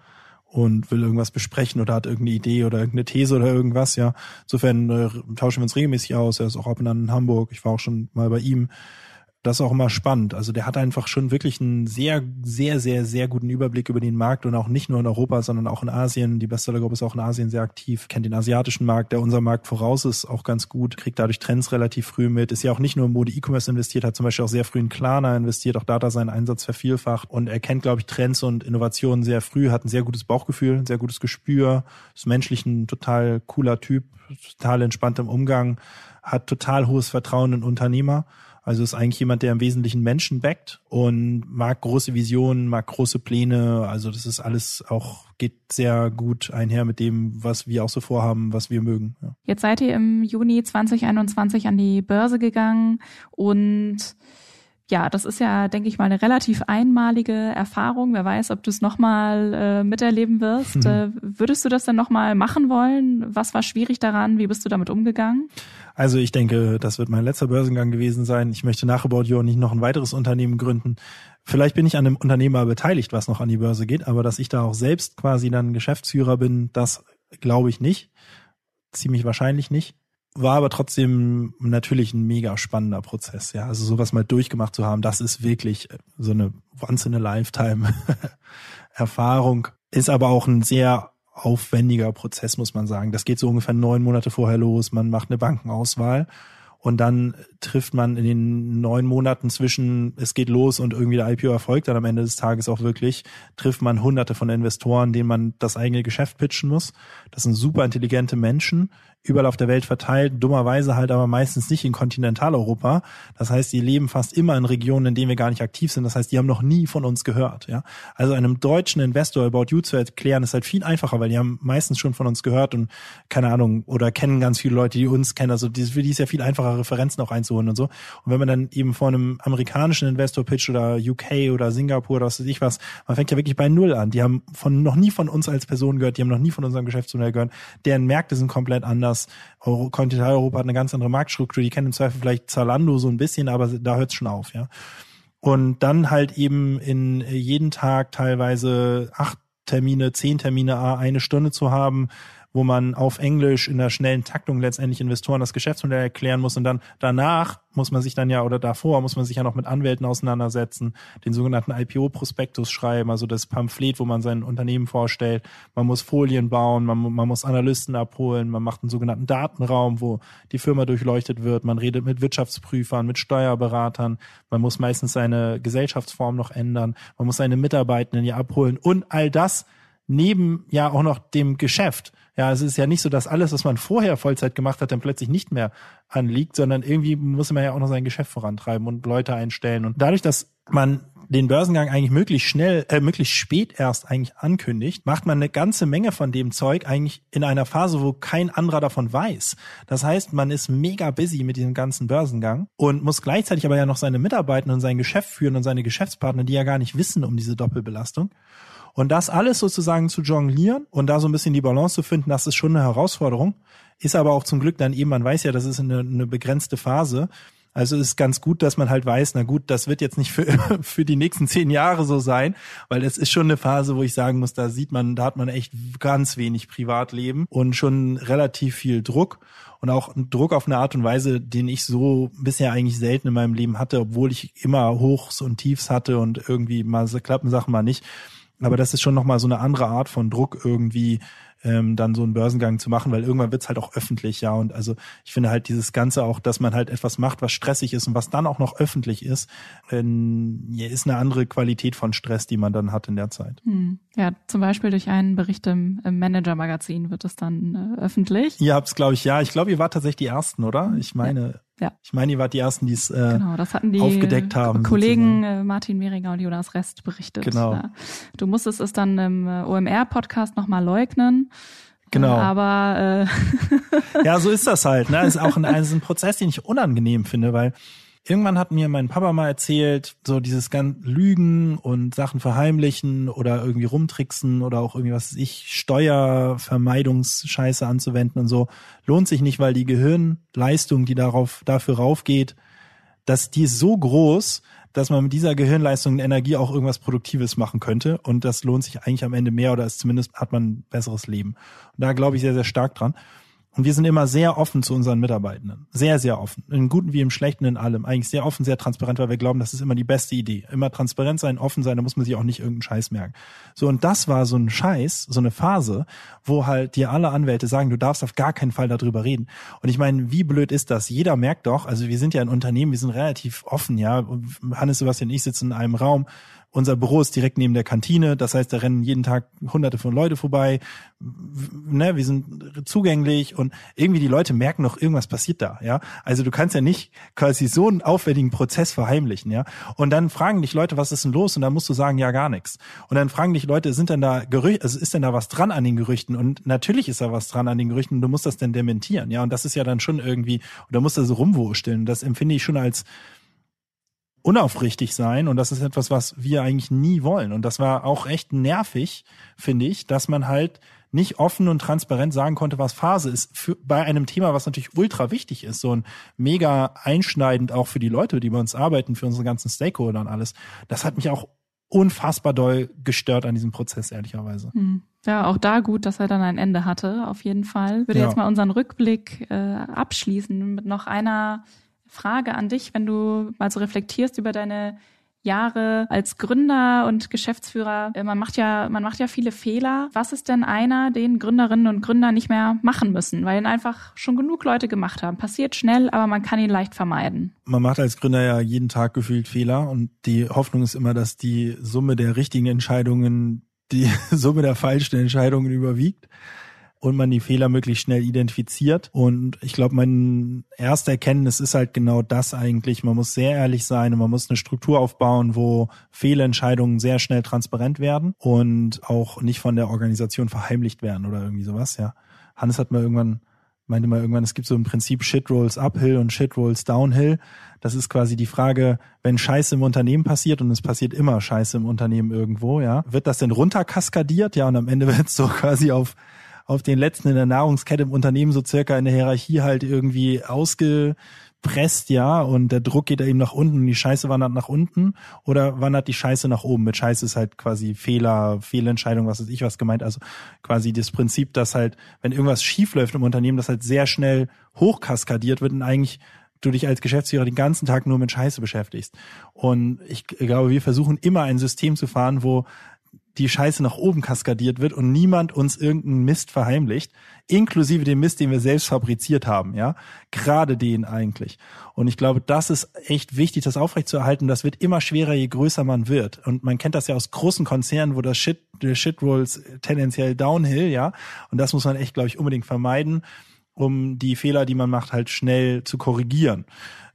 und will irgendwas besprechen oder hat irgendeine Idee oder irgendeine These oder irgendwas, ja. Insofern äh, tauschen wir uns regelmäßig aus. Er ist auch ab und an in Hamburg. Ich war auch schon mal bei ihm das ist auch immer spannend. Also der hat einfach schon wirklich einen sehr, sehr, sehr, sehr guten Überblick über den Markt und auch nicht nur in Europa, sondern auch in Asien. Die Bestsellergruppe ist auch in Asien sehr aktiv, kennt den asiatischen Markt, der unser Markt voraus ist, auch ganz gut, kriegt dadurch Trends relativ früh mit, ist ja auch nicht nur im Mode E-Commerce investiert, hat zum Beispiel auch sehr früh in Klarna investiert, auch Data seinen Einsatz vervielfacht und er kennt, glaube ich, Trends und Innovationen sehr früh, hat ein sehr gutes Bauchgefühl, ein sehr gutes Gespür, ist menschlich ein total cooler Typ, total entspannt im Umgang, hat total hohes Vertrauen in Unternehmer also ist eigentlich jemand, der im Wesentlichen Menschen backt und mag große Visionen, mag große Pläne. Also das ist alles auch, geht sehr gut einher mit dem, was wir auch so vorhaben, was wir mögen. Ja. Jetzt seid ihr im Juni 2021 an die Börse gegangen und ja, das ist ja, denke ich mal, eine relativ einmalige Erfahrung. Wer weiß, ob du es nochmal äh, miterleben wirst. Mhm. Äh, würdest du das denn nochmal machen wollen? Was war schwierig daran? Wie bist du damit umgegangen? Also ich denke, das wird mein letzter Börsengang gewesen sein. Ich möchte nach About You nicht noch ein weiteres Unternehmen gründen. Vielleicht bin ich an einem Unternehmer beteiligt, was noch an die Börse geht, aber dass ich da auch selbst quasi dann Geschäftsführer bin, das glaube ich nicht. Ziemlich wahrscheinlich nicht war aber trotzdem natürlich ein mega spannender Prozess. Ja, also sowas mal durchgemacht zu haben, das ist wirklich so eine once in a lifetime Erfahrung. Ist aber auch ein sehr aufwendiger Prozess, muss man sagen. Das geht so ungefähr neun Monate vorher los. Man macht eine Bankenauswahl und dann trifft man in den neun Monaten zwischen es geht los und irgendwie der IPO erfolgt dann am Ende des Tages auch wirklich, trifft man hunderte von Investoren, denen man das eigene Geschäft pitchen muss. Das sind super intelligente Menschen, überall auf der Welt verteilt, dummerweise halt aber meistens nicht in Kontinentaleuropa. Das heißt, die leben fast immer in Regionen, in denen wir gar nicht aktiv sind. Das heißt, die haben noch nie von uns gehört. Ja? Also einem deutschen Investor About You zu erklären, ist halt viel einfacher, weil die haben meistens schon von uns gehört und keine Ahnung oder kennen ganz viele Leute, die uns kennen. Also für die ist ja viel einfacher, Referenzen auch einzuholen und so. Und wenn man dann eben vor einem amerikanischen Investor pitcht oder UK oder Singapur oder was weiß ich was, man fängt ja wirklich bei Null an. Die haben von noch nie von uns als Person gehört, die haben noch nie von unserem Geschäftsmodell gehört. Deren Märkte sind komplett anders anders. Euro, Kontinentaleuropa hat eine ganz andere Marktstruktur. Die kennen im Zweifel vielleicht Zalando so ein bisschen, aber da hört es schon auf, ja. Und dann halt eben in jeden Tag teilweise acht Termine, zehn Termine, eine Stunde zu haben, wo man auf Englisch in der schnellen Taktung letztendlich Investoren das Geschäftsmodell erklären muss und dann danach muss man sich dann ja oder davor muss man sich ja noch mit Anwälten auseinandersetzen, den sogenannten IPO-Prospektus schreiben, also das Pamphlet, wo man sein Unternehmen vorstellt. Man muss Folien bauen, man, man muss Analysten abholen, man macht einen sogenannten Datenraum, wo die Firma durchleuchtet wird. Man redet mit Wirtschaftsprüfern, mit Steuerberatern. Man muss meistens seine Gesellschaftsform noch ändern. Man muss seine Mitarbeitenden ja abholen und all das neben ja auch noch dem Geschäft. Ja, es ist ja nicht so, dass alles, was man vorher Vollzeit gemacht hat, dann plötzlich nicht mehr anliegt, sondern irgendwie muss man ja auch noch sein Geschäft vorantreiben und Leute einstellen. Und dadurch, dass man den Börsengang eigentlich möglichst schnell, äh, möglichst spät erst eigentlich ankündigt, macht man eine ganze Menge von dem Zeug eigentlich in einer Phase, wo kein anderer davon weiß. Das heißt, man ist mega busy mit diesem ganzen Börsengang und muss gleichzeitig aber ja noch seine Mitarbeiter und sein Geschäft führen und seine Geschäftspartner, die ja gar nicht wissen um diese Doppelbelastung. Und das alles sozusagen zu jonglieren und da so ein bisschen die Balance zu finden, das ist schon eine Herausforderung. Ist aber auch zum Glück dann eben, man weiß ja, das ist eine, eine begrenzte Phase. Also ist ganz gut, dass man halt weiß, na gut, das wird jetzt nicht für, für die nächsten zehn Jahre so sein, weil es ist schon eine Phase, wo ich sagen muss, da sieht man, da hat man echt ganz wenig Privatleben und schon relativ viel Druck und auch Druck auf eine Art und Weise, den ich so bisher eigentlich selten in meinem Leben hatte, obwohl ich immer Hochs und Tiefs hatte und irgendwie mal klappen Sachen mal nicht. Aber das ist schon nochmal so eine andere Art von Druck irgendwie, ähm, dann so einen Börsengang zu machen, weil irgendwann wird's halt auch öffentlich, ja. Und also ich finde halt dieses Ganze auch, dass man halt etwas macht, was stressig ist und was dann auch noch öffentlich ist, ähm, ist eine andere Qualität von Stress, die man dann hat in der Zeit. Hm. Ja, zum Beispiel durch einen Bericht im, im Manager-Magazin wird es dann äh, öffentlich. Ihr habt's, glaube ich, ja. Ich glaube, ihr wart tatsächlich die Ersten, oder? Ich meine. Ja. Ja. Ich meine, ihr wart die ersten, die es äh, genau, das hatten die aufgedeckt haben. Kollegen sozusagen. Äh, Martin Mehringer und Jonas Rest berichtet. Genau. Ja. Du musstest es dann im äh, OMR-Podcast nochmal leugnen. Genau. Aber äh ja, so ist das halt. Ne? Das ist auch ein, also ein Prozess, den ich unangenehm finde, weil irgendwann hat mir mein Papa mal erzählt, so dieses ganz Lügen und Sachen verheimlichen oder irgendwie rumtricksen oder auch irgendwie was weiß ich Steuervermeidungsscheiße anzuwenden und so lohnt sich nicht, weil die Gehirnleistung, die darauf dafür raufgeht, dass die ist so groß, dass man mit dieser Gehirnleistung und Energie auch irgendwas Produktives machen könnte. Und das lohnt sich eigentlich am Ende mehr oder ist zumindest hat man ein besseres Leben. Und da glaube ich sehr, sehr stark dran. Und wir sind immer sehr offen zu unseren Mitarbeitenden. Sehr, sehr offen. In Guten wie im Schlechten, in allem. Eigentlich sehr offen, sehr transparent, weil wir glauben, das ist immer die beste Idee. Immer transparent sein, offen sein, da muss man sich auch nicht irgendeinen Scheiß merken. So, und das war so ein Scheiß, so eine Phase, wo halt dir alle Anwälte sagen, du darfst auf gar keinen Fall darüber reden. Und ich meine, wie blöd ist das? Jeder merkt doch, also wir sind ja ein Unternehmen, wir sind relativ offen, ja. Hannes, Sebastian und ich sitzen in einem Raum unser Büro ist direkt neben der Kantine, das heißt, da rennen jeden Tag hunderte von Leute vorbei. Ne, wir sind zugänglich und irgendwie die Leute merken noch, irgendwas passiert da, ja. Also du kannst ja nicht quasi so einen aufwendigen Prozess verheimlichen, ja. Und dann fragen dich Leute, was ist denn los? Und dann musst du sagen, ja, gar nichts. Und dann fragen dich Leute, sind denn da Gerüchte, also ist denn da was dran an den Gerüchten? Und natürlich ist da was dran an den Gerüchten und du musst das denn dementieren, ja. Und das ist ja dann schon irgendwie, oder musst da so rumwursteln. Das empfinde ich schon als unaufrichtig sein und das ist etwas, was wir eigentlich nie wollen. Und das war auch echt nervig, finde ich, dass man halt nicht offen und transparent sagen konnte, was Phase ist, für, bei einem Thema, was natürlich ultra wichtig ist, so ein mega einschneidend auch für die Leute, die bei uns arbeiten, für unsere ganzen Stakeholder und alles. Das hat mich auch unfassbar doll gestört an diesem Prozess, ehrlicherweise. Hm. Ja, auch da gut, dass er dann ein Ende hatte, auf jeden Fall. Ich würde ja. jetzt mal unseren Rückblick äh, abschließen mit noch einer Frage an dich, wenn du mal so reflektierst über deine Jahre als Gründer und Geschäftsführer. Äh, man macht ja, man macht ja viele Fehler. Was ist denn einer, den Gründerinnen und Gründer nicht mehr machen müssen, weil ihn einfach schon genug Leute gemacht haben? Passiert schnell, aber man kann ihn leicht vermeiden. Man macht als Gründer ja jeden Tag gefühlt Fehler und die Hoffnung ist immer, dass die Summe der richtigen Entscheidungen die Summe der falschen Entscheidungen überwiegt und man die Fehler möglichst schnell identifiziert. Und ich glaube, mein erster Erkenntnis ist halt genau das eigentlich. Man muss sehr ehrlich sein und man muss eine Struktur aufbauen, wo Fehlentscheidungen sehr schnell transparent werden und auch nicht von der Organisation verheimlicht werden oder irgendwie sowas, ja. Hannes hat mal irgendwann meinte mal irgendwann, es gibt so ein Prinzip Shit rolls uphill und Shit rolls downhill. Das ist quasi die Frage, wenn Scheiße im Unternehmen passiert und es passiert immer Scheiße im Unternehmen irgendwo, ja, wird das denn runterkaskadiert? Ja, und am Ende wird es so quasi auf auf den letzten in der Nahrungskette im Unternehmen so circa in der Hierarchie halt irgendwie ausgepresst, ja, und der Druck geht da eben nach unten, die Scheiße wandert nach unten oder wandert die Scheiße nach oben? Mit Scheiße ist halt quasi Fehler, Fehlentscheidung, was weiß ich was gemeint. Also quasi das Prinzip, dass halt, wenn irgendwas schief läuft im Unternehmen, das halt sehr schnell hochkaskadiert wird und eigentlich du dich als Geschäftsführer den ganzen Tag nur mit Scheiße beschäftigst. Und ich glaube, wir versuchen immer ein System zu fahren, wo die Scheiße nach oben kaskadiert wird und niemand uns irgendeinen Mist verheimlicht, inklusive dem Mist, den wir selbst fabriziert haben, ja, gerade den eigentlich. Und ich glaube, das ist echt wichtig, das aufrechtzuerhalten. Das wird immer schwerer, je größer man wird. Und man kennt das ja aus großen Konzernen, wo das Shit, der Shit rolls tendenziell downhill, ja. Und das muss man echt, glaube ich, unbedingt vermeiden, um die Fehler, die man macht, halt schnell zu korrigieren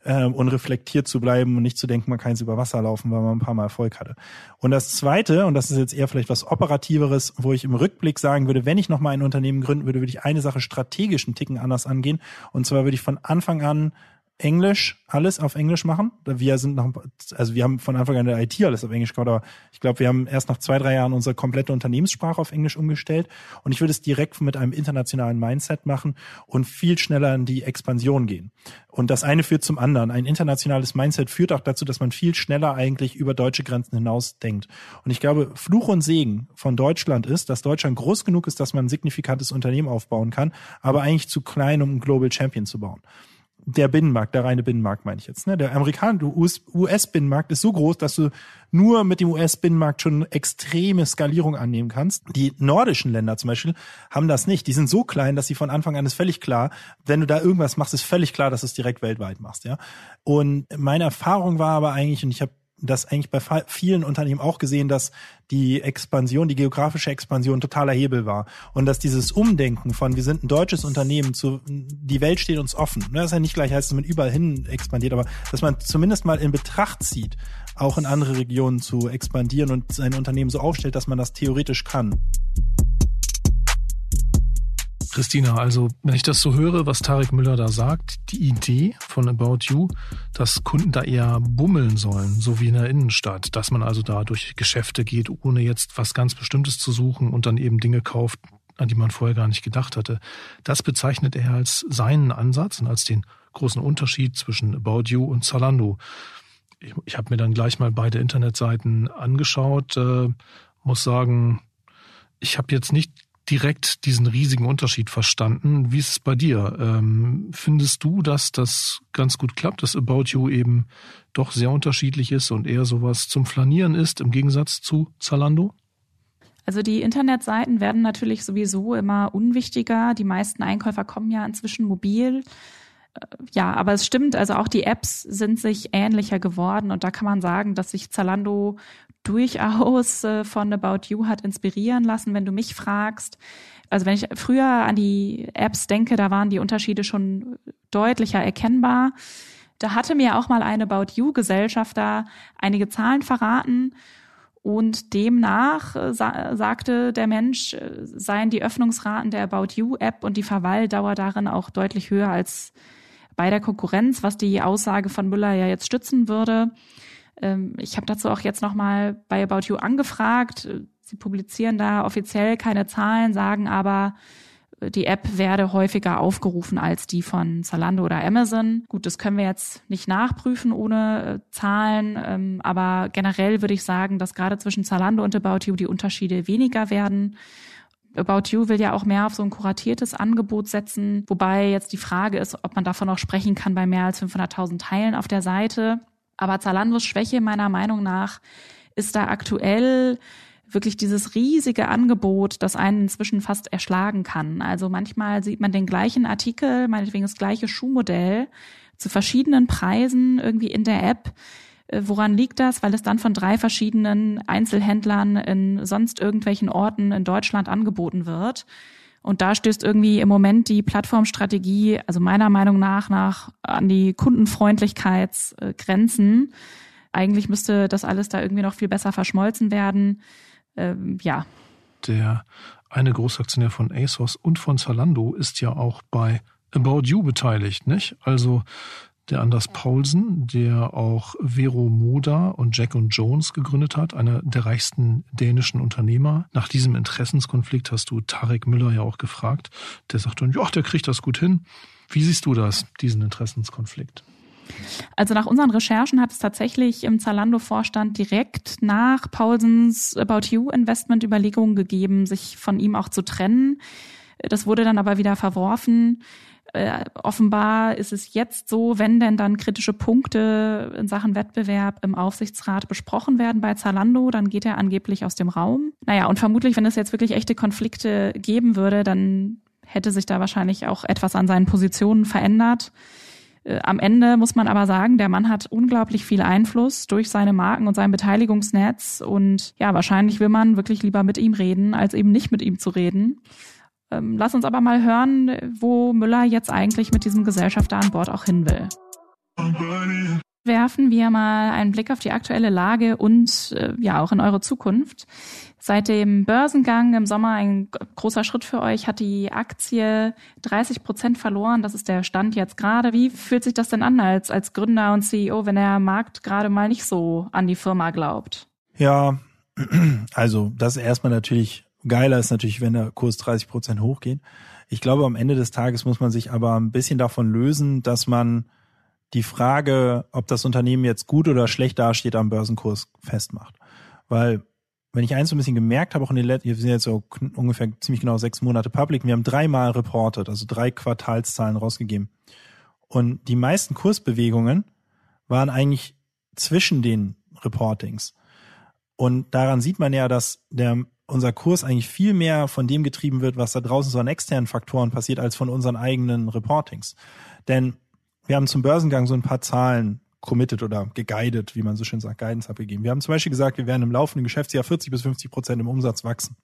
ähm, und reflektiert zu bleiben und nicht zu denken, man kann jetzt über Wasser laufen, weil man ein paar Mal Erfolg hatte. Und das Zweite, und das ist jetzt eher vielleicht was Operativeres, wo ich im Rückblick sagen würde, wenn ich nochmal ein Unternehmen gründen würde, würde ich eine Sache strategisch einen Ticken anders angehen. Und zwar würde ich von Anfang an Englisch, alles auf Englisch machen. Wir sind noch, also wir haben von Anfang an der IT alles auf Englisch gemacht, aber ich glaube, wir haben erst nach zwei, drei Jahren unsere komplette Unternehmenssprache auf Englisch umgestellt. Und ich würde es direkt mit einem internationalen Mindset machen und viel schneller in die Expansion gehen. Und das eine führt zum anderen. Ein internationales Mindset führt auch dazu, dass man viel schneller eigentlich über deutsche Grenzen hinaus denkt. Und ich glaube, Fluch und Segen von Deutschland ist, dass Deutschland groß genug ist, dass man ein signifikantes Unternehmen aufbauen kann, aber eigentlich zu klein, um einen Global Champion zu bauen der Binnenmarkt, der reine Binnenmarkt meine ich jetzt. Ne? Der amerikanische US-Binnenmarkt ist so groß, dass du nur mit dem US-Binnenmarkt schon extreme Skalierung annehmen kannst. Die nordischen Länder zum Beispiel haben das nicht. Die sind so klein, dass sie von Anfang an ist völlig klar, wenn du da irgendwas machst, ist völlig klar, dass du es direkt weltweit machst. Ja. Und meine Erfahrung war aber eigentlich, und ich habe das eigentlich bei vielen Unternehmen auch gesehen, dass die Expansion, die geografische Expansion totaler Hebel war und dass dieses Umdenken von wir sind ein deutsches Unternehmen zu die Welt steht uns offen. Ne, das ist ja nicht gleich heißt, dass man überall hin expandiert, aber dass man zumindest mal in Betracht zieht, auch in andere Regionen zu expandieren und sein Unternehmen so aufstellt, dass man das theoretisch kann. Christina, also wenn ich das so höre, was Tarek Müller da sagt, die Idee von About You, dass Kunden da eher bummeln sollen, so wie in der Innenstadt, dass man also da durch Geschäfte geht, ohne jetzt was ganz Bestimmtes zu suchen und dann eben Dinge kauft, an die man vorher gar nicht gedacht hatte. Das bezeichnet er als seinen Ansatz und als den großen Unterschied zwischen About You und Zalando. Ich, ich habe mir dann gleich mal beide Internetseiten angeschaut, äh, muss sagen, ich habe jetzt nicht direkt diesen riesigen Unterschied verstanden. Wie ist es bei dir? Ähm, findest du, dass das ganz gut klappt, dass About You eben doch sehr unterschiedlich ist und eher sowas zum Flanieren ist im Gegensatz zu Zalando? Also die Internetseiten werden natürlich sowieso immer unwichtiger. Die meisten Einkäufer kommen ja inzwischen mobil. Äh, ja, aber es stimmt, also auch die Apps sind sich ähnlicher geworden und da kann man sagen, dass sich Zalando durchaus äh, von About You hat inspirieren lassen, wenn du mich fragst. Also wenn ich früher an die Apps denke, da waren die Unterschiede schon deutlicher erkennbar. Da hatte mir auch mal eine About You Gesellschaft da einige Zahlen verraten und demnach äh, sa sagte der Mensch, äh, seien die Öffnungsraten der About You App und die Verweildauer darin auch deutlich höher als bei der Konkurrenz, was die Aussage von Müller ja jetzt stützen würde. Ähm, ich habe dazu auch jetzt nochmal bei About You angefragt. Sie publizieren da offiziell keine Zahlen, sagen aber, die App werde häufiger aufgerufen als die von Zalando oder Amazon. Gut, das können wir jetzt nicht nachprüfen ohne äh, Zahlen, ähm, aber generell würde ich sagen, dass gerade zwischen Zalando und About You die Unterschiede weniger werden. About You will ja auch mehr auf so ein kuratiertes Angebot setzen, wobei jetzt die Frage ist, ob man davon auch sprechen kann bei mehr als 500.000 Teilen auf der Seite. Aber Zalandos Schwäche meiner Meinung nach ist da aktuell wirklich dieses riesige Angebot, das einen inzwischen fast erschlagen kann. Also manchmal sieht man den gleichen Artikel, meinetwegen das gleiche Schuhmodell zu verschiedenen Preisen irgendwie in der App. Äh, woran liegt das? Weil es dann von drei verschiedenen Einzelhändlern in sonst irgendwelchen Orten in Deutschland angeboten wird. Und da stößt irgendwie im Moment die Plattformstrategie, also meiner Meinung nach, nach an die Kundenfreundlichkeitsgrenzen. Eigentlich müsste das alles da irgendwie noch viel besser verschmolzen werden. Ähm, ja. Der eine Großaktionär von ASOS und von Zalando ist ja auch bei About You beteiligt, nicht? Also der Anders Paulsen, der auch Vero Moda und Jack und Jones gegründet hat, einer der reichsten dänischen Unternehmer. Nach diesem Interessenskonflikt hast du Tarek Müller ja auch gefragt. Der sagt dann, ja, der kriegt das gut hin. Wie siehst du das, diesen Interessenskonflikt? Also nach unseren Recherchen hat es tatsächlich im Zalando-Vorstand direkt nach Paulsens About You Investment Überlegungen gegeben, sich von ihm auch zu trennen. Das wurde dann aber wieder verworfen. Äh, offenbar ist es jetzt so, wenn denn dann kritische Punkte in Sachen Wettbewerb im Aufsichtsrat besprochen werden bei Zalando, dann geht er angeblich aus dem Raum. Naja, und vermutlich, wenn es jetzt wirklich echte Konflikte geben würde, dann hätte sich da wahrscheinlich auch etwas an seinen Positionen verändert. Äh, am Ende muss man aber sagen, der Mann hat unglaublich viel Einfluss durch seine Marken und sein Beteiligungsnetz und ja, wahrscheinlich will man wirklich lieber mit ihm reden, als eben nicht mit ihm zu reden. Ähm, lass uns aber mal hören, wo Müller jetzt eigentlich mit diesem Gesellschafter an Bord auch hin will. Werfen wir mal einen Blick auf die aktuelle Lage und äh, ja auch in eure Zukunft. Seit dem Börsengang im Sommer ein großer Schritt für euch, hat die Aktie 30 Prozent verloren. Das ist der Stand jetzt gerade. Wie fühlt sich das denn an als, als Gründer und CEO, wenn der Markt gerade mal nicht so an die Firma glaubt? Ja, also das erstmal natürlich Geiler ist natürlich, wenn der Kurs 30 Prozent hochgeht. Ich glaube, am Ende des Tages muss man sich aber ein bisschen davon lösen, dass man die Frage, ob das Unternehmen jetzt gut oder schlecht dasteht, am Börsenkurs festmacht. Weil, wenn ich eins so ein bisschen gemerkt habe, auch in den letzten, wir sind jetzt so ungefähr ziemlich genau sechs Monate Public, wir haben dreimal reported, also drei Quartalszahlen rausgegeben. Und die meisten Kursbewegungen waren eigentlich zwischen den Reportings. Und daran sieht man ja, dass der unser Kurs eigentlich viel mehr von dem getrieben wird, was da draußen so an externen Faktoren passiert, als von unseren eigenen Reportings. Denn wir haben zum Börsengang so ein paar Zahlen committed oder geguided, wie man so schön sagt, Guidance abgegeben. Wir haben zum Beispiel gesagt, wir werden im laufenden Geschäftsjahr 40 bis 50 Prozent im Umsatz wachsen.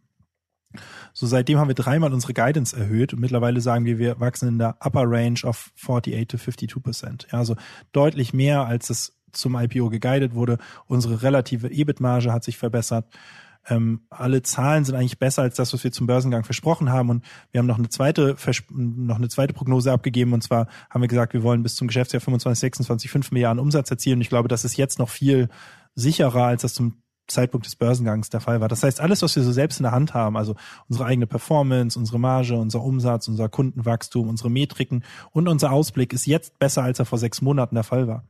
So seitdem haben wir dreimal unsere Guidance erhöht und mittlerweile sagen wir, wir wachsen in der upper range of 48 to 52 Prozent. Ja, also deutlich mehr, als es zum IPO geguidet wurde. Unsere relative EBIT-Marge hat sich verbessert. Ähm, alle Zahlen sind eigentlich besser als das, was wir zum Börsengang versprochen haben. Und wir haben noch eine zweite, noch eine zweite Prognose abgegeben. Und zwar haben wir gesagt, wir wollen bis zum Geschäftsjahr 25, 26, 5 Milliarden Umsatz erzielen. Und ich glaube, das ist jetzt noch viel sicherer, als das zum Zeitpunkt des Börsengangs der Fall war. Das heißt, alles, was wir so selbst in der Hand haben, also unsere eigene Performance, unsere Marge, unser Umsatz, unser Kundenwachstum, unsere Metriken und unser Ausblick ist jetzt besser, als er vor sechs Monaten der Fall war.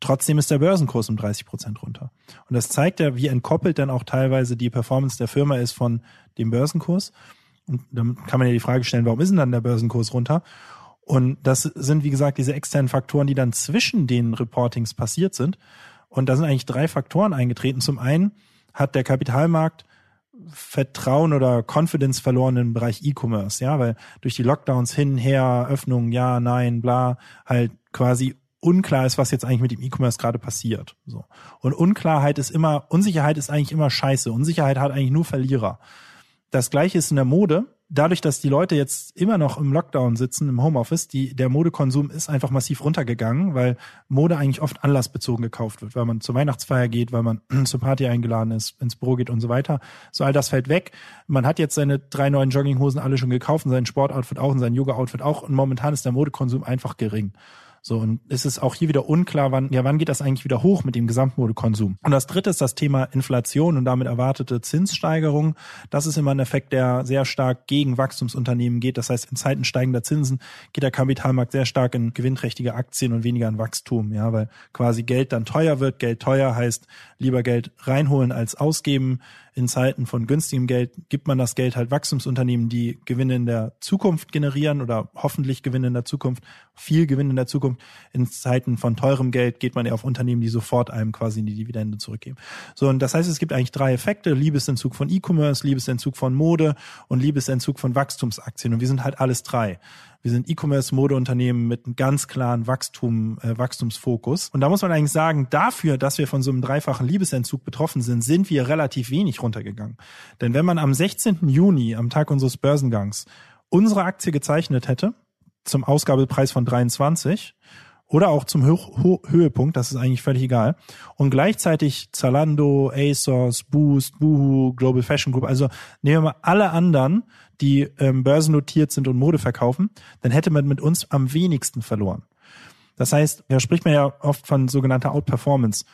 Trotzdem ist der Börsenkurs um 30 Prozent runter. Und das zeigt ja, wie entkoppelt dann auch teilweise die Performance der Firma ist von dem Börsenkurs. Und dann kann man ja die Frage stellen, warum ist denn dann der Börsenkurs runter? Und das sind, wie gesagt, diese externen Faktoren, die dann zwischen den Reportings passiert sind. Und da sind eigentlich drei Faktoren eingetreten. Zum einen hat der Kapitalmarkt Vertrauen oder Confidence verloren im Bereich E-Commerce, ja, weil durch die Lockdowns hin, her, Öffnungen, ja, nein, bla, halt quasi unklar ist, was jetzt eigentlich mit dem E-Commerce gerade passiert. So. Und Unklarheit ist immer, Unsicherheit ist eigentlich immer scheiße. Unsicherheit hat eigentlich nur Verlierer. Das gleiche ist in der Mode dadurch, dass die Leute jetzt immer noch im Lockdown sitzen, im Homeoffice, die, der Modekonsum ist einfach massiv runtergegangen, weil Mode eigentlich oft anlassbezogen gekauft wird, weil man zur Weihnachtsfeier geht, weil man zur Party eingeladen ist, ins Büro geht und so weiter. So all das fällt weg. Man hat jetzt seine drei neuen Jogginghosen alle schon gekauft und sein Sportoutfit auch und sein Yoga-Outfit auch und momentan ist der Modekonsum einfach gering. So, und es ist auch hier wieder unklar, wann, ja, wann geht das eigentlich wieder hoch mit dem Gesamtmodekonsum? Und das dritte ist das Thema Inflation und damit erwartete Zinssteigerung. Das ist immer ein Effekt, der sehr stark gegen Wachstumsunternehmen geht. Das heißt, in Zeiten steigender Zinsen geht der Kapitalmarkt sehr stark in gewinnträchtige Aktien und weniger in Wachstum, ja, weil quasi Geld dann teuer wird. Geld teuer heißt lieber Geld reinholen als ausgeben in Zeiten von günstigem Geld gibt man das Geld halt Wachstumsunternehmen, die Gewinne in der Zukunft generieren oder hoffentlich Gewinne in der Zukunft, viel Gewinne in der Zukunft. In Zeiten von teurem Geld geht man eher auf Unternehmen, die sofort einem quasi in die Dividende zurückgeben. So, und das heißt, es gibt eigentlich drei Effekte. Liebesentzug von E-Commerce, Liebesentzug von Mode und Liebesentzug von Wachstumsaktien. Und wir sind halt alles drei. Wir sind E-Commerce-Modeunternehmen mit einem ganz klaren Wachstum, äh, Wachstumsfokus. Und da muss man eigentlich sagen, dafür, dass wir von so einem dreifachen Liebesentzug betroffen sind, sind wir relativ wenig runtergegangen. Denn wenn man am 16. Juni, am Tag unseres Börsengangs, unsere Aktie gezeichnet hätte, zum Ausgabepreis von 23, oder auch zum Hö Höhepunkt, das ist eigentlich völlig egal. Und gleichzeitig Zalando, ASOS, Boost, Boohoo, Global Fashion Group, also nehmen wir mal alle anderen, die ähm, börsennotiert sind und Mode verkaufen, dann hätte man mit uns am wenigsten verloren. Das heißt, da spricht man ja oft von sogenannter Outperformance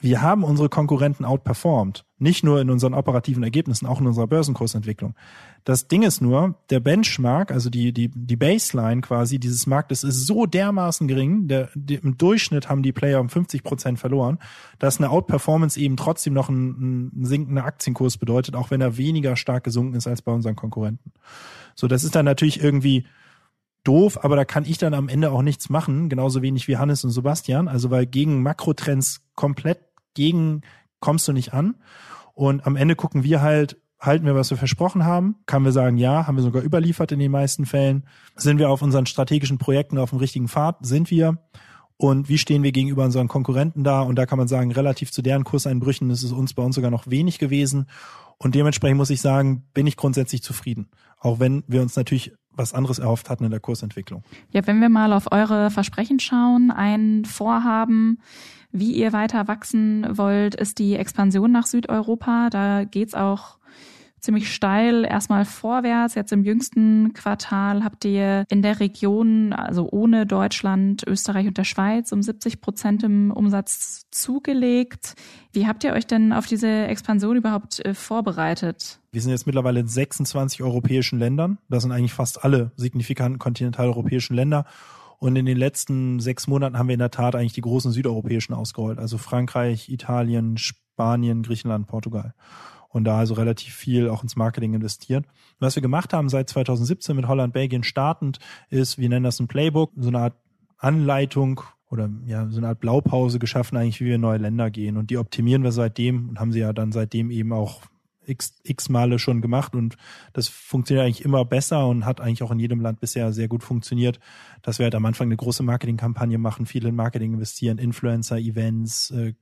wir haben unsere Konkurrenten outperformed. Nicht nur in unseren operativen Ergebnissen, auch in unserer Börsenkursentwicklung. Das Ding ist nur, der Benchmark, also die, die, die Baseline quasi dieses Marktes ist so dermaßen gering, der, die, im Durchschnitt haben die Player um 50 Prozent verloren, dass eine Outperformance eben trotzdem noch ein, ein sinkender Aktienkurs bedeutet, auch wenn er weniger stark gesunken ist als bei unseren Konkurrenten. So, das ist dann natürlich irgendwie doof, aber da kann ich dann am Ende auch nichts machen, genauso wenig wie Hannes und Sebastian. Also weil gegen Makrotrends komplett gegen kommst du nicht an. Und am Ende gucken wir halt, halten wir, was wir versprochen haben? Kann wir sagen, ja, haben wir sogar überliefert in den meisten Fällen? Sind wir auf unseren strategischen Projekten auf dem richtigen Pfad? Sind wir? Und wie stehen wir gegenüber unseren Konkurrenten da? Und da kann man sagen, relativ zu deren Kurseinbrüchen ist es uns bei uns sogar noch wenig gewesen. Und dementsprechend muss ich sagen, bin ich grundsätzlich zufrieden. Auch wenn wir uns natürlich was anderes erhofft hatten in der Kursentwicklung. Ja, wenn wir mal auf eure Versprechen schauen, ein Vorhaben, wie ihr weiter wachsen wollt, ist die Expansion nach Südeuropa. Da geht's auch ziemlich steil erstmal vorwärts. Jetzt im jüngsten Quartal habt ihr in der Region, also ohne Deutschland, Österreich und der Schweiz, um 70 Prozent im Umsatz zugelegt. Wie habt ihr euch denn auf diese Expansion überhaupt äh, vorbereitet? Wir sind jetzt mittlerweile in 26 europäischen Ländern. Das sind eigentlich fast alle signifikanten kontinentaleuropäischen Länder. Und in den letzten sechs Monaten haben wir in der Tat eigentlich die großen südeuropäischen ausgerollt. Also Frankreich, Italien, Spanien, Griechenland, Portugal und da also relativ viel auch ins Marketing investiert. Was wir gemacht haben seit 2017 mit Holland, Belgien startend, ist, wir nennen das ein Playbook, so eine Art Anleitung oder ja, so eine Art Blaupause geschaffen, eigentlich, wie wir in neue Länder gehen. Und die optimieren wir seitdem und haben sie ja dann seitdem eben auch x, x Male schon gemacht und das funktioniert eigentlich immer besser und hat eigentlich auch in jedem Land bisher sehr gut funktioniert, dass wir halt am Anfang eine große Marketingkampagne machen, viel in Marketing investieren, Influencer, Events, äh,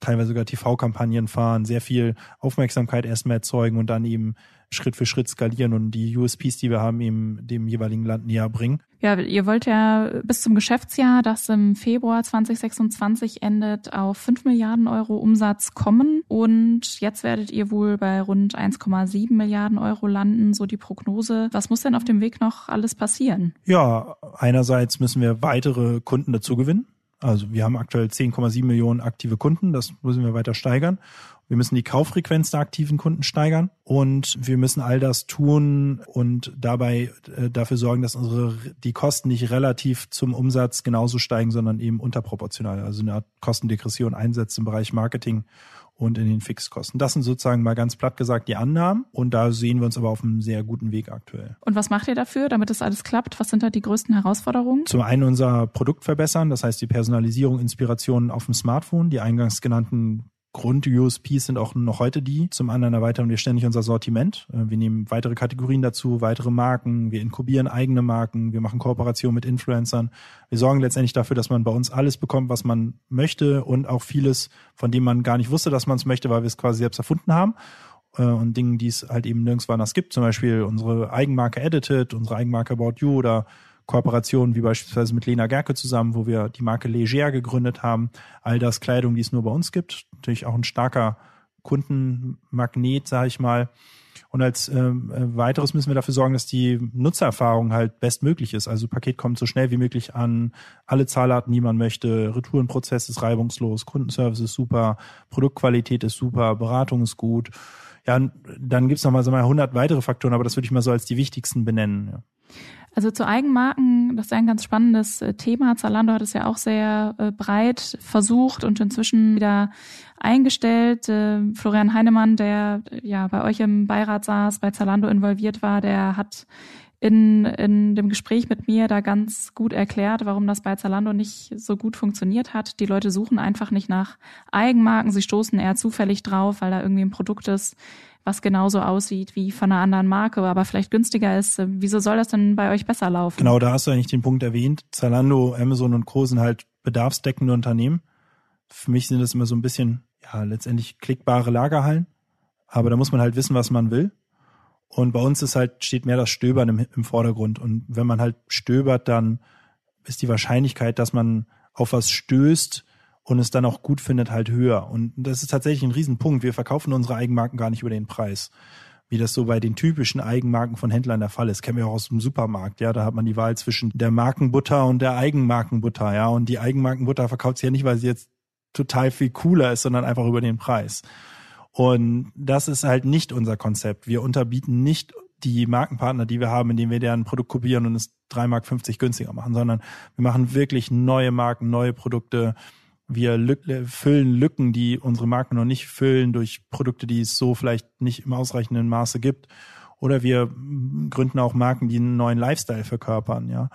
teilweise sogar TV-Kampagnen fahren, sehr viel Aufmerksamkeit erstmal erzeugen und dann eben Schritt für Schritt skalieren und die USPs, die wir haben, eben dem jeweiligen Land näher bringen. Ja, ihr wollt ja bis zum Geschäftsjahr, das im Februar 2026 endet, auf 5 Milliarden Euro Umsatz kommen und jetzt werdet ihr wohl bei rund 1,7 Milliarden Euro landen, so die Prognose. Was muss denn auf dem Weg noch alles passieren? Ja, einerseits müssen wir weitere Kunden dazu gewinnen. Also wir haben aktuell 10,7 Millionen aktive Kunden, das müssen wir weiter steigern. Wir müssen die Kauffrequenz der aktiven Kunden steigern und wir müssen all das tun und dabei äh, dafür sorgen, dass unsere die Kosten nicht relativ zum Umsatz genauso steigen, sondern eben unterproportional. Also eine Art Kostendegression einsetzt im Bereich Marketing und in den Fixkosten. Das sind sozusagen mal ganz platt gesagt die Annahmen und da sehen wir uns aber auf einem sehr guten Weg aktuell. Und was macht ihr dafür, damit das alles klappt? Was sind da die größten Herausforderungen? Zum einen unser Produkt verbessern, das heißt die Personalisierung, Inspiration auf dem Smartphone, die eingangs genannten Grund-USPs sind auch noch heute die. Zum anderen erweitern wir ständig unser Sortiment. Äh, wir nehmen weitere Kategorien dazu, weitere Marken. Wir inkubieren eigene Marken. Wir machen Kooperationen mit Influencern. Wir sorgen letztendlich dafür, dass man bei uns alles bekommt, was man möchte und auch vieles, von dem man gar nicht wusste, dass man es möchte, weil wir es quasi selbst erfunden haben äh, und Dingen, die es halt eben nirgends anders gibt. Zum Beispiel unsere Eigenmarke Edited, unsere Eigenmarke About You oder Kooperationen wie beispielsweise mit Lena Gerke zusammen, wo wir die Marke Leger gegründet haben. All das Kleidung, die es nur bei uns gibt. Natürlich auch ein starker Kundenmagnet, sage ich mal. Und als äh, weiteres müssen wir dafür sorgen, dass die Nutzererfahrung halt bestmöglich ist. Also Paket kommt so schnell wie möglich an, alle Zahlarten, die man möchte, Retourenprozess ist reibungslos, Kundenservice ist super, Produktqualität ist super, Beratung ist gut. Ja, dann gibt's noch mal so mal 100 weitere Faktoren, aber das würde ich mal so als die wichtigsten benennen. Ja. Also zu Eigenmarken, das ist ein ganz spannendes äh, Thema. Zalando hat es ja auch sehr äh, breit versucht und inzwischen wieder eingestellt. Äh, Florian Heinemann, der ja bei euch im Beirat saß, bei Zalando involviert war, der hat in, in dem Gespräch mit mir da ganz gut erklärt, warum das bei Zalando nicht so gut funktioniert hat. Die Leute suchen einfach nicht nach Eigenmarken, sie stoßen eher zufällig drauf, weil da irgendwie ein Produkt ist, was genauso aussieht wie von einer anderen Marke, aber vielleicht günstiger ist. Wieso soll das denn bei euch besser laufen? Genau, da hast du eigentlich den Punkt erwähnt. Zalando, Amazon und Co. sind halt bedarfsdeckende Unternehmen. Für mich sind das immer so ein bisschen, ja, letztendlich klickbare Lagerhallen. Aber da muss man halt wissen, was man will. Und bei uns ist halt, steht mehr das Stöbern im, im Vordergrund. Und wenn man halt stöbert, dann ist die Wahrscheinlichkeit, dass man auf was stößt, und es dann auch gut findet, halt höher. Und das ist tatsächlich ein Riesenpunkt. Wir verkaufen unsere Eigenmarken gar nicht über den Preis. Wie das so bei den typischen Eigenmarken von Händlern der Fall ist. Kennen wir auch aus dem Supermarkt, ja. Da hat man die Wahl zwischen der Markenbutter und der Eigenmarkenbutter, ja. Und die Eigenmarkenbutter verkauft sie ja nicht, weil sie jetzt total viel cooler ist, sondern einfach über den Preis. Und das ist halt nicht unser Konzept. Wir unterbieten nicht die Markenpartner, die wir haben, indem wir deren Produkt kopieren und es 3,50 Mark günstiger machen, sondern wir machen wirklich neue Marken, neue Produkte, wir lück füllen Lücken, die unsere Marken noch nicht füllen, durch Produkte, die es so vielleicht nicht im ausreichenden Maße gibt. Oder wir gründen auch Marken, die einen neuen Lifestyle verkörpern, ja.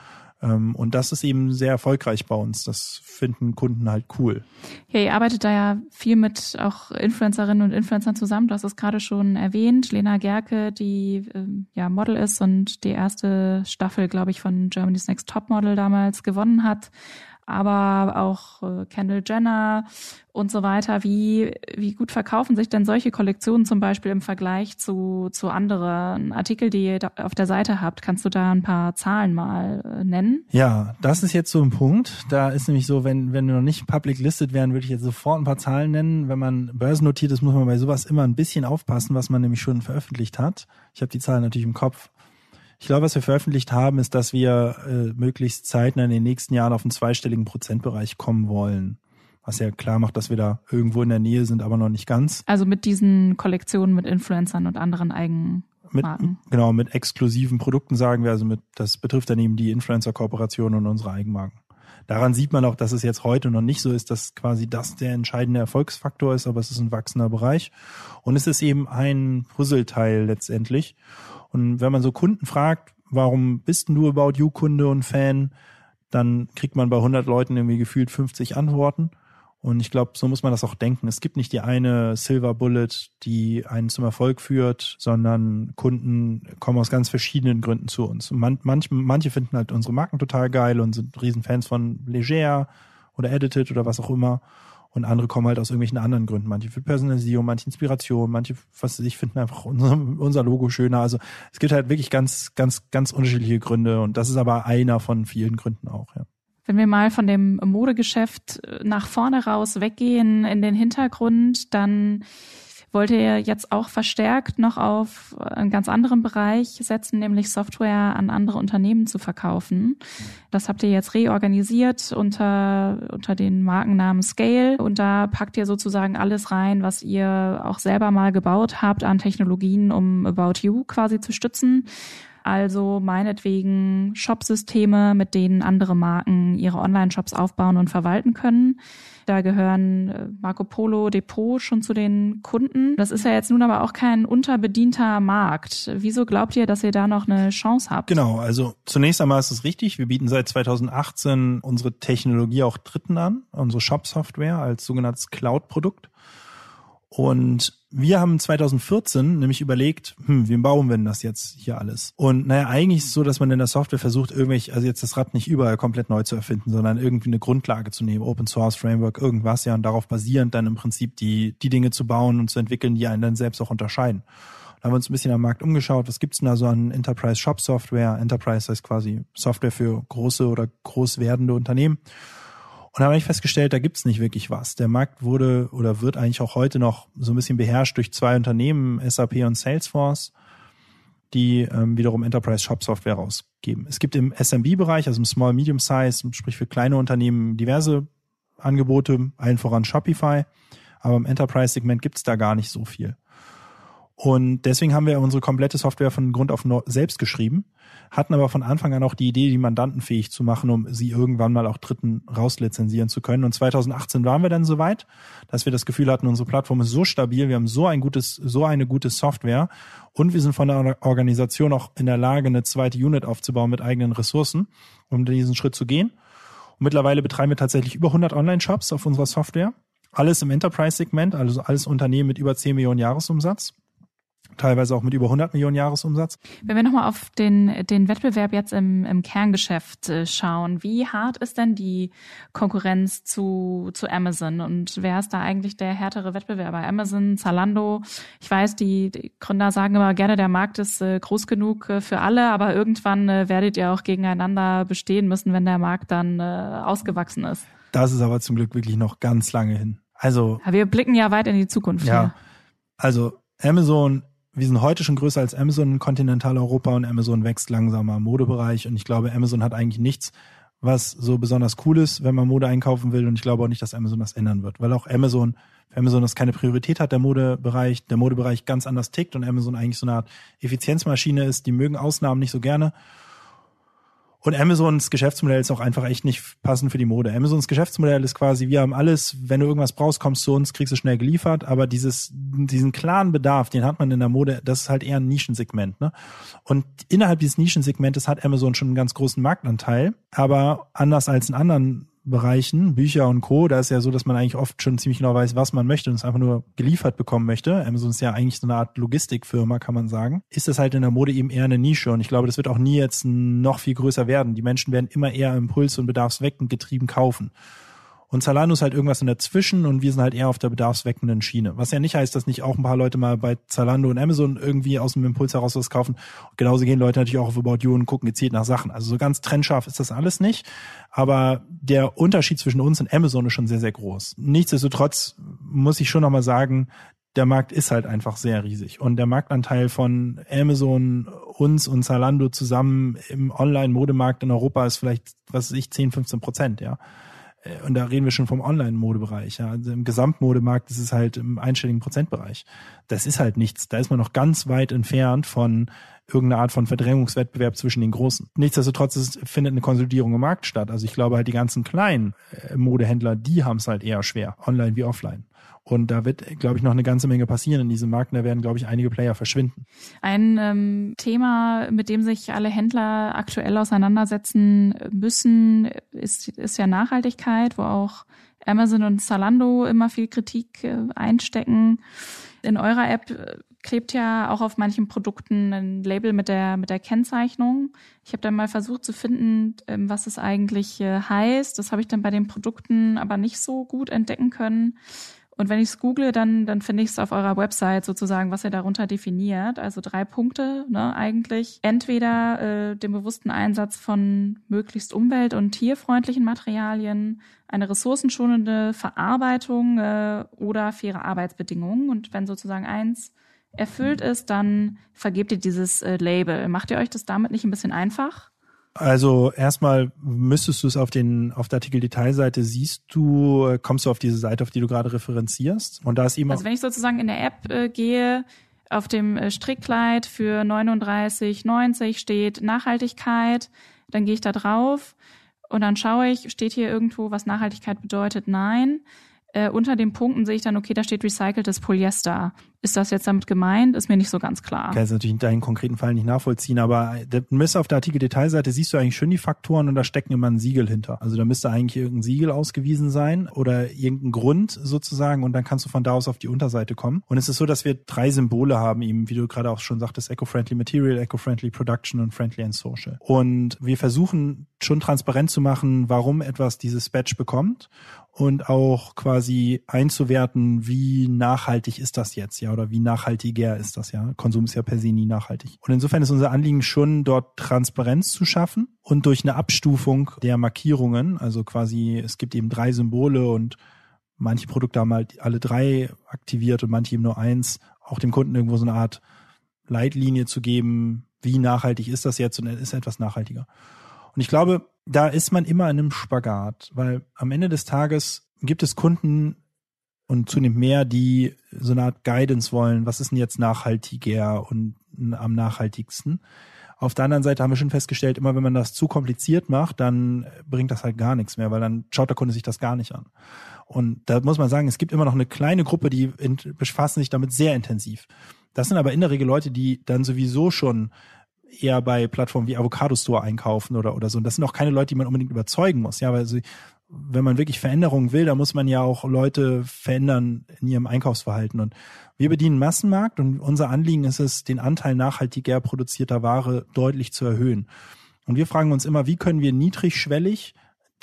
Ähm, und das ist eben sehr erfolgreich bei uns. Das finden Kunden halt cool. Ja, ihr arbeitet da ja viel mit auch Influencerinnen und Influencern zusammen. Du hast es gerade schon erwähnt. Lena Gerke, die ähm, ja Model ist und die erste Staffel, glaube ich, von Germany's Next Top Model damals gewonnen hat aber auch äh, Kendall Jenner und so weiter. Wie, wie gut verkaufen sich denn solche Kollektionen zum Beispiel im Vergleich zu, zu anderen Artikel, die ihr auf der Seite habt? Kannst du da ein paar Zahlen mal äh, nennen? Ja, das ist jetzt so ein Punkt. Da ist nämlich so, wenn, wenn wir noch nicht public listed wären, würde ich jetzt sofort ein paar Zahlen nennen. Wenn man börsennotiert ist, muss man bei sowas immer ein bisschen aufpassen, was man nämlich schon veröffentlicht hat. Ich habe die Zahlen natürlich im Kopf. Ich glaube, was wir veröffentlicht haben, ist, dass wir äh, möglichst zeitnah in den nächsten Jahren auf einen zweistelligen Prozentbereich kommen wollen. Was ja klar macht, dass wir da irgendwo in der Nähe sind, aber noch nicht ganz. Also mit diesen Kollektionen mit Influencern und anderen Eigenmarken. Mit, genau, mit exklusiven Produkten sagen wir, also mit, das betrifft dann eben die Influencer-Kooperation und unsere Eigenmarken. Daran sieht man auch, dass es jetzt heute noch nicht so ist, dass quasi das der entscheidende Erfolgsfaktor ist, aber es ist ein wachsender Bereich. Und es ist eben ein Puzzleteil letztendlich. Und wenn man so Kunden fragt, warum bist du About You Kunde und Fan, dann kriegt man bei 100 Leuten irgendwie gefühlt 50 Antworten. Und ich glaube, so muss man das auch denken. Es gibt nicht die eine Silver Bullet, die einen zum Erfolg führt, sondern Kunden kommen aus ganz verschiedenen Gründen zu uns. Man, manch, manche finden halt unsere Marken total geil und sind Riesenfans von Leger oder Edited oder was auch immer. Und andere kommen halt aus irgendwelchen anderen Gründen. Manche für Personalisierung, manche Inspiration, manche, was ich finden einfach unser, unser Logo schöner. Also es gibt halt wirklich ganz, ganz, ganz unterschiedliche Gründe. Und das ist aber einer von vielen Gründen auch, ja. Wenn wir mal von dem Modegeschäft nach vorne raus weggehen in den Hintergrund, dann wollt ihr jetzt auch verstärkt noch auf einen ganz anderen Bereich setzen, nämlich Software an andere Unternehmen zu verkaufen. Das habt ihr jetzt reorganisiert unter, unter den Markennamen Scale und da packt ihr sozusagen alles rein, was ihr auch selber mal gebaut habt an Technologien, um About You quasi zu stützen. Also meinetwegen Shopsysteme, mit denen andere Marken ihre Online-Shops aufbauen und verwalten können. Da gehören äh, Marco Polo Depot schon zu den Kunden. Das ist ja jetzt nun aber auch kein unterbedienter Markt. Wieso glaubt ihr, dass ihr da noch eine Chance habt? Genau, also zunächst einmal ist es richtig. Wir bieten seit 2018 unsere Technologie auch Dritten an, unsere Shop-Software als sogenanntes Cloud-Produkt. Und wir haben 2014 nämlich überlegt, hm, wie bauen wir denn das jetzt hier alles? Und naja, eigentlich ist es so, dass man in der Software versucht, irgendwelche, also jetzt das Rad nicht überall komplett neu zu erfinden, sondern irgendwie eine Grundlage zu nehmen, Open Source Framework, irgendwas, ja, und darauf basierend dann im Prinzip die, die Dinge zu bauen und zu entwickeln, die einen dann selbst auch unterscheiden. Da haben wir uns ein bisschen am Markt umgeschaut, was gibt's denn da so an Enterprise Shop Software? Enterprise heißt quasi Software für große oder groß werdende Unternehmen. Und da habe ich festgestellt, da gibt's nicht wirklich was. Der Markt wurde oder wird eigentlich auch heute noch so ein bisschen beherrscht durch zwei Unternehmen, SAP und Salesforce, die ähm, wiederum Enterprise Shop Software rausgeben. Es gibt im SMB-Bereich, also im Small Medium Size, sprich für kleine Unternehmen, diverse Angebote, allen voran Shopify. Aber im Enterprise-Segment gibt's da gar nicht so viel. Und deswegen haben wir unsere komplette Software von Grund auf selbst geschrieben hatten aber von Anfang an auch die Idee, die Mandanten fähig zu machen, um sie irgendwann mal auch Dritten rauslizenzieren zu können. Und 2018 waren wir dann soweit, dass wir das Gefühl hatten, unsere Plattform ist so stabil, wir haben so ein gutes, so eine gute Software und wir sind von der Organisation auch in der Lage, eine zweite Unit aufzubauen mit eigenen Ressourcen, um diesen Schritt zu gehen. Und mittlerweile betreiben wir tatsächlich über 100 Online-Shops auf unserer Software. Alles im Enterprise-Segment, also alles Unternehmen mit über 10 Millionen Jahresumsatz teilweise auch mit über 100 Millionen Jahresumsatz. Wenn wir nochmal auf den, den Wettbewerb jetzt im, im Kerngeschäft äh, schauen, wie hart ist denn die Konkurrenz zu, zu Amazon und wer ist da eigentlich der härtere Wettbewerber? Amazon, Zalando? Ich weiß, die, die Gründer sagen immer gerne, der Markt ist äh, groß genug äh, für alle, aber irgendwann werdet ihr auch gegeneinander bestehen müssen, wenn der Markt dann ausgewachsen ist. Das ist aber zum Glück wirklich noch ganz lange hin. Also. Ja, wir blicken ja weit in die Zukunft. Ja. Hier. Also Amazon wir sind heute schon größer als Amazon in Kontinentaleuropa und Amazon wächst langsamer im Modebereich. Und ich glaube, Amazon hat eigentlich nichts, was so besonders cool ist, wenn man Mode einkaufen will. Und ich glaube auch nicht, dass Amazon das ändern wird, weil auch Amazon, für Amazon das keine Priorität hat, der Modebereich, der Modebereich ganz anders tickt und Amazon eigentlich so eine Art Effizienzmaschine ist, die mögen Ausnahmen nicht so gerne und Amazons Geschäftsmodell ist auch einfach echt nicht passend für die Mode. Amazons Geschäftsmodell ist quasi, wir haben alles, wenn du irgendwas brauchst, kommst zu uns, kriegst du schnell geliefert, aber dieses, diesen klaren Bedarf, den hat man in der Mode, das ist halt eher ein Nischensegment, ne? Und innerhalb dieses Nischensegmentes hat Amazon schon einen ganz großen Marktanteil, aber anders als in anderen Bereichen, Bücher und Co., da ist ja so, dass man eigentlich oft schon ziemlich genau weiß, was man möchte und es einfach nur geliefert bekommen möchte. Amazon ist ja eigentlich so eine Art Logistikfirma, kann man sagen. Ist das halt in der Mode eben eher eine Nische und ich glaube, das wird auch nie jetzt noch viel größer werden. Die Menschen werden immer eher Impuls- und bedarfsweckend getrieben kaufen. Und Zalando ist halt irgendwas in dazwischen und wir sind halt eher auf der bedarfsweckenden Schiene. Was ja nicht heißt, dass nicht auch ein paar Leute mal bei Zalando und Amazon irgendwie aus dem Impuls heraus was kaufen. Und genauso gehen Leute natürlich auch auf About You und gucken gezielt nach Sachen. Also so ganz trennscharf ist das alles nicht. Aber der Unterschied zwischen uns und Amazon ist schon sehr, sehr groß. Nichtsdestotrotz muss ich schon nochmal sagen, der Markt ist halt einfach sehr riesig. Und der Marktanteil von Amazon, uns und Zalando zusammen im Online-Modemarkt in Europa ist vielleicht, was weiß ich, 10, 15 Prozent, ja. Äh, und da reden wir schon vom Online-Modebereich. Ja. Also Im Gesamtmodemarkt ist es halt im einstelligen Prozentbereich. Das ist halt nichts. Da ist man noch ganz weit entfernt von irgendeiner Art von Verdrängungswettbewerb zwischen den Großen. Nichtsdestotrotz ist, findet eine Konsolidierung im Markt statt. Also ich glaube halt die ganzen kleinen äh, Modehändler, die haben es halt eher schwer, online wie offline. Und da wird, glaube ich, noch eine ganze Menge passieren in diesem Markt. Und da werden, glaube ich, einige Player verschwinden. Ein ähm, Thema, mit dem sich alle Händler aktuell auseinandersetzen müssen, ist, ist ja Nachhaltigkeit, wo auch Amazon und Zalando immer viel Kritik äh, einstecken. In eurer App äh, klebt ja auch auf manchen Produkten ein Label mit der, mit der Kennzeichnung. Ich habe dann mal versucht zu finden, ähm, was es eigentlich äh, heißt. Das habe ich dann bei den Produkten aber nicht so gut entdecken können. Und wenn ich es google, dann, dann finde ich es auf eurer Website sozusagen, was ihr darunter definiert. Also drei Punkte ne, eigentlich. Entweder äh, den bewussten Einsatz von möglichst umwelt- und tierfreundlichen Materialien, eine ressourcenschonende Verarbeitung äh, oder faire Arbeitsbedingungen. Und wenn sozusagen eins erfüllt ist, dann vergebt ihr dieses äh, Label. Macht ihr euch das damit nicht ein bisschen einfach? Also erstmal müsstest du es auf den auf der Artikel-Detailseite siehst du, äh, kommst du auf diese Seite, auf die du gerade referenzierst. Und da ist eben Also wenn ich sozusagen in der App äh, gehe, auf dem äh, Strickkleid für 39,90 steht Nachhaltigkeit, dann gehe ich da drauf und dann schaue ich, steht hier irgendwo, was Nachhaltigkeit bedeutet? Nein äh, unter den Punkten sehe ich dann, okay, da steht recyceltes Polyester. Ist das jetzt damit gemeint? Ist mir nicht so ganz klar. Ich kann jetzt natürlich in deinen konkreten Fall nicht nachvollziehen, aber da müsste auf der Artikel-Detailseite siehst du eigentlich schön die Faktoren und da stecken immer ein Siegel hinter. Also da müsste eigentlich irgendein Siegel ausgewiesen sein oder irgendein Grund sozusagen und dann kannst du von da aus auf die Unterseite kommen. Und es ist so, dass wir drei Symbole haben, eben, wie du gerade auch schon sagtest, Eco-Friendly Material, Eco-Friendly Production und Friendly and Social. Und wir versuchen schon transparent zu machen, warum etwas dieses Badge bekommt und auch quasi einzuwerten, wie nachhaltig ist das jetzt, ja, oder wie nachhaltiger ist das, ja. Konsum ist ja per se nie nachhaltig. Und insofern ist unser Anliegen schon, dort Transparenz zu schaffen und durch eine Abstufung der Markierungen, also quasi, es gibt eben drei Symbole und manche Produkte haben halt alle drei aktiviert und manche eben nur eins, auch dem Kunden irgendwo so eine Art Leitlinie zu geben, wie nachhaltig ist das jetzt und ist etwas nachhaltiger. Und ich glaube, da ist man immer in einem Spagat, weil am Ende des Tages gibt es Kunden und zunehmend mehr, die so eine Art Guidance wollen. Was ist denn jetzt nachhaltiger und am nachhaltigsten? Auf der anderen Seite haben wir schon festgestellt, immer wenn man das zu kompliziert macht, dann bringt das halt gar nichts mehr, weil dann schaut der Kunde sich das gar nicht an. Und da muss man sagen, es gibt immer noch eine kleine Gruppe, die befassen sich damit sehr intensiv. Das sind aber in der Regel Leute, die dann sowieso schon eher bei Plattformen wie Avocado Store einkaufen oder, oder so. Und das sind auch keine Leute, die man unbedingt überzeugen muss. Ja, weil sie, wenn man wirklich Veränderungen will, dann muss man ja auch Leute verändern in ihrem Einkaufsverhalten. Und wir bedienen Massenmarkt und unser Anliegen ist es, den Anteil nachhaltiger produzierter Ware deutlich zu erhöhen. Und wir fragen uns immer, wie können wir niedrigschwellig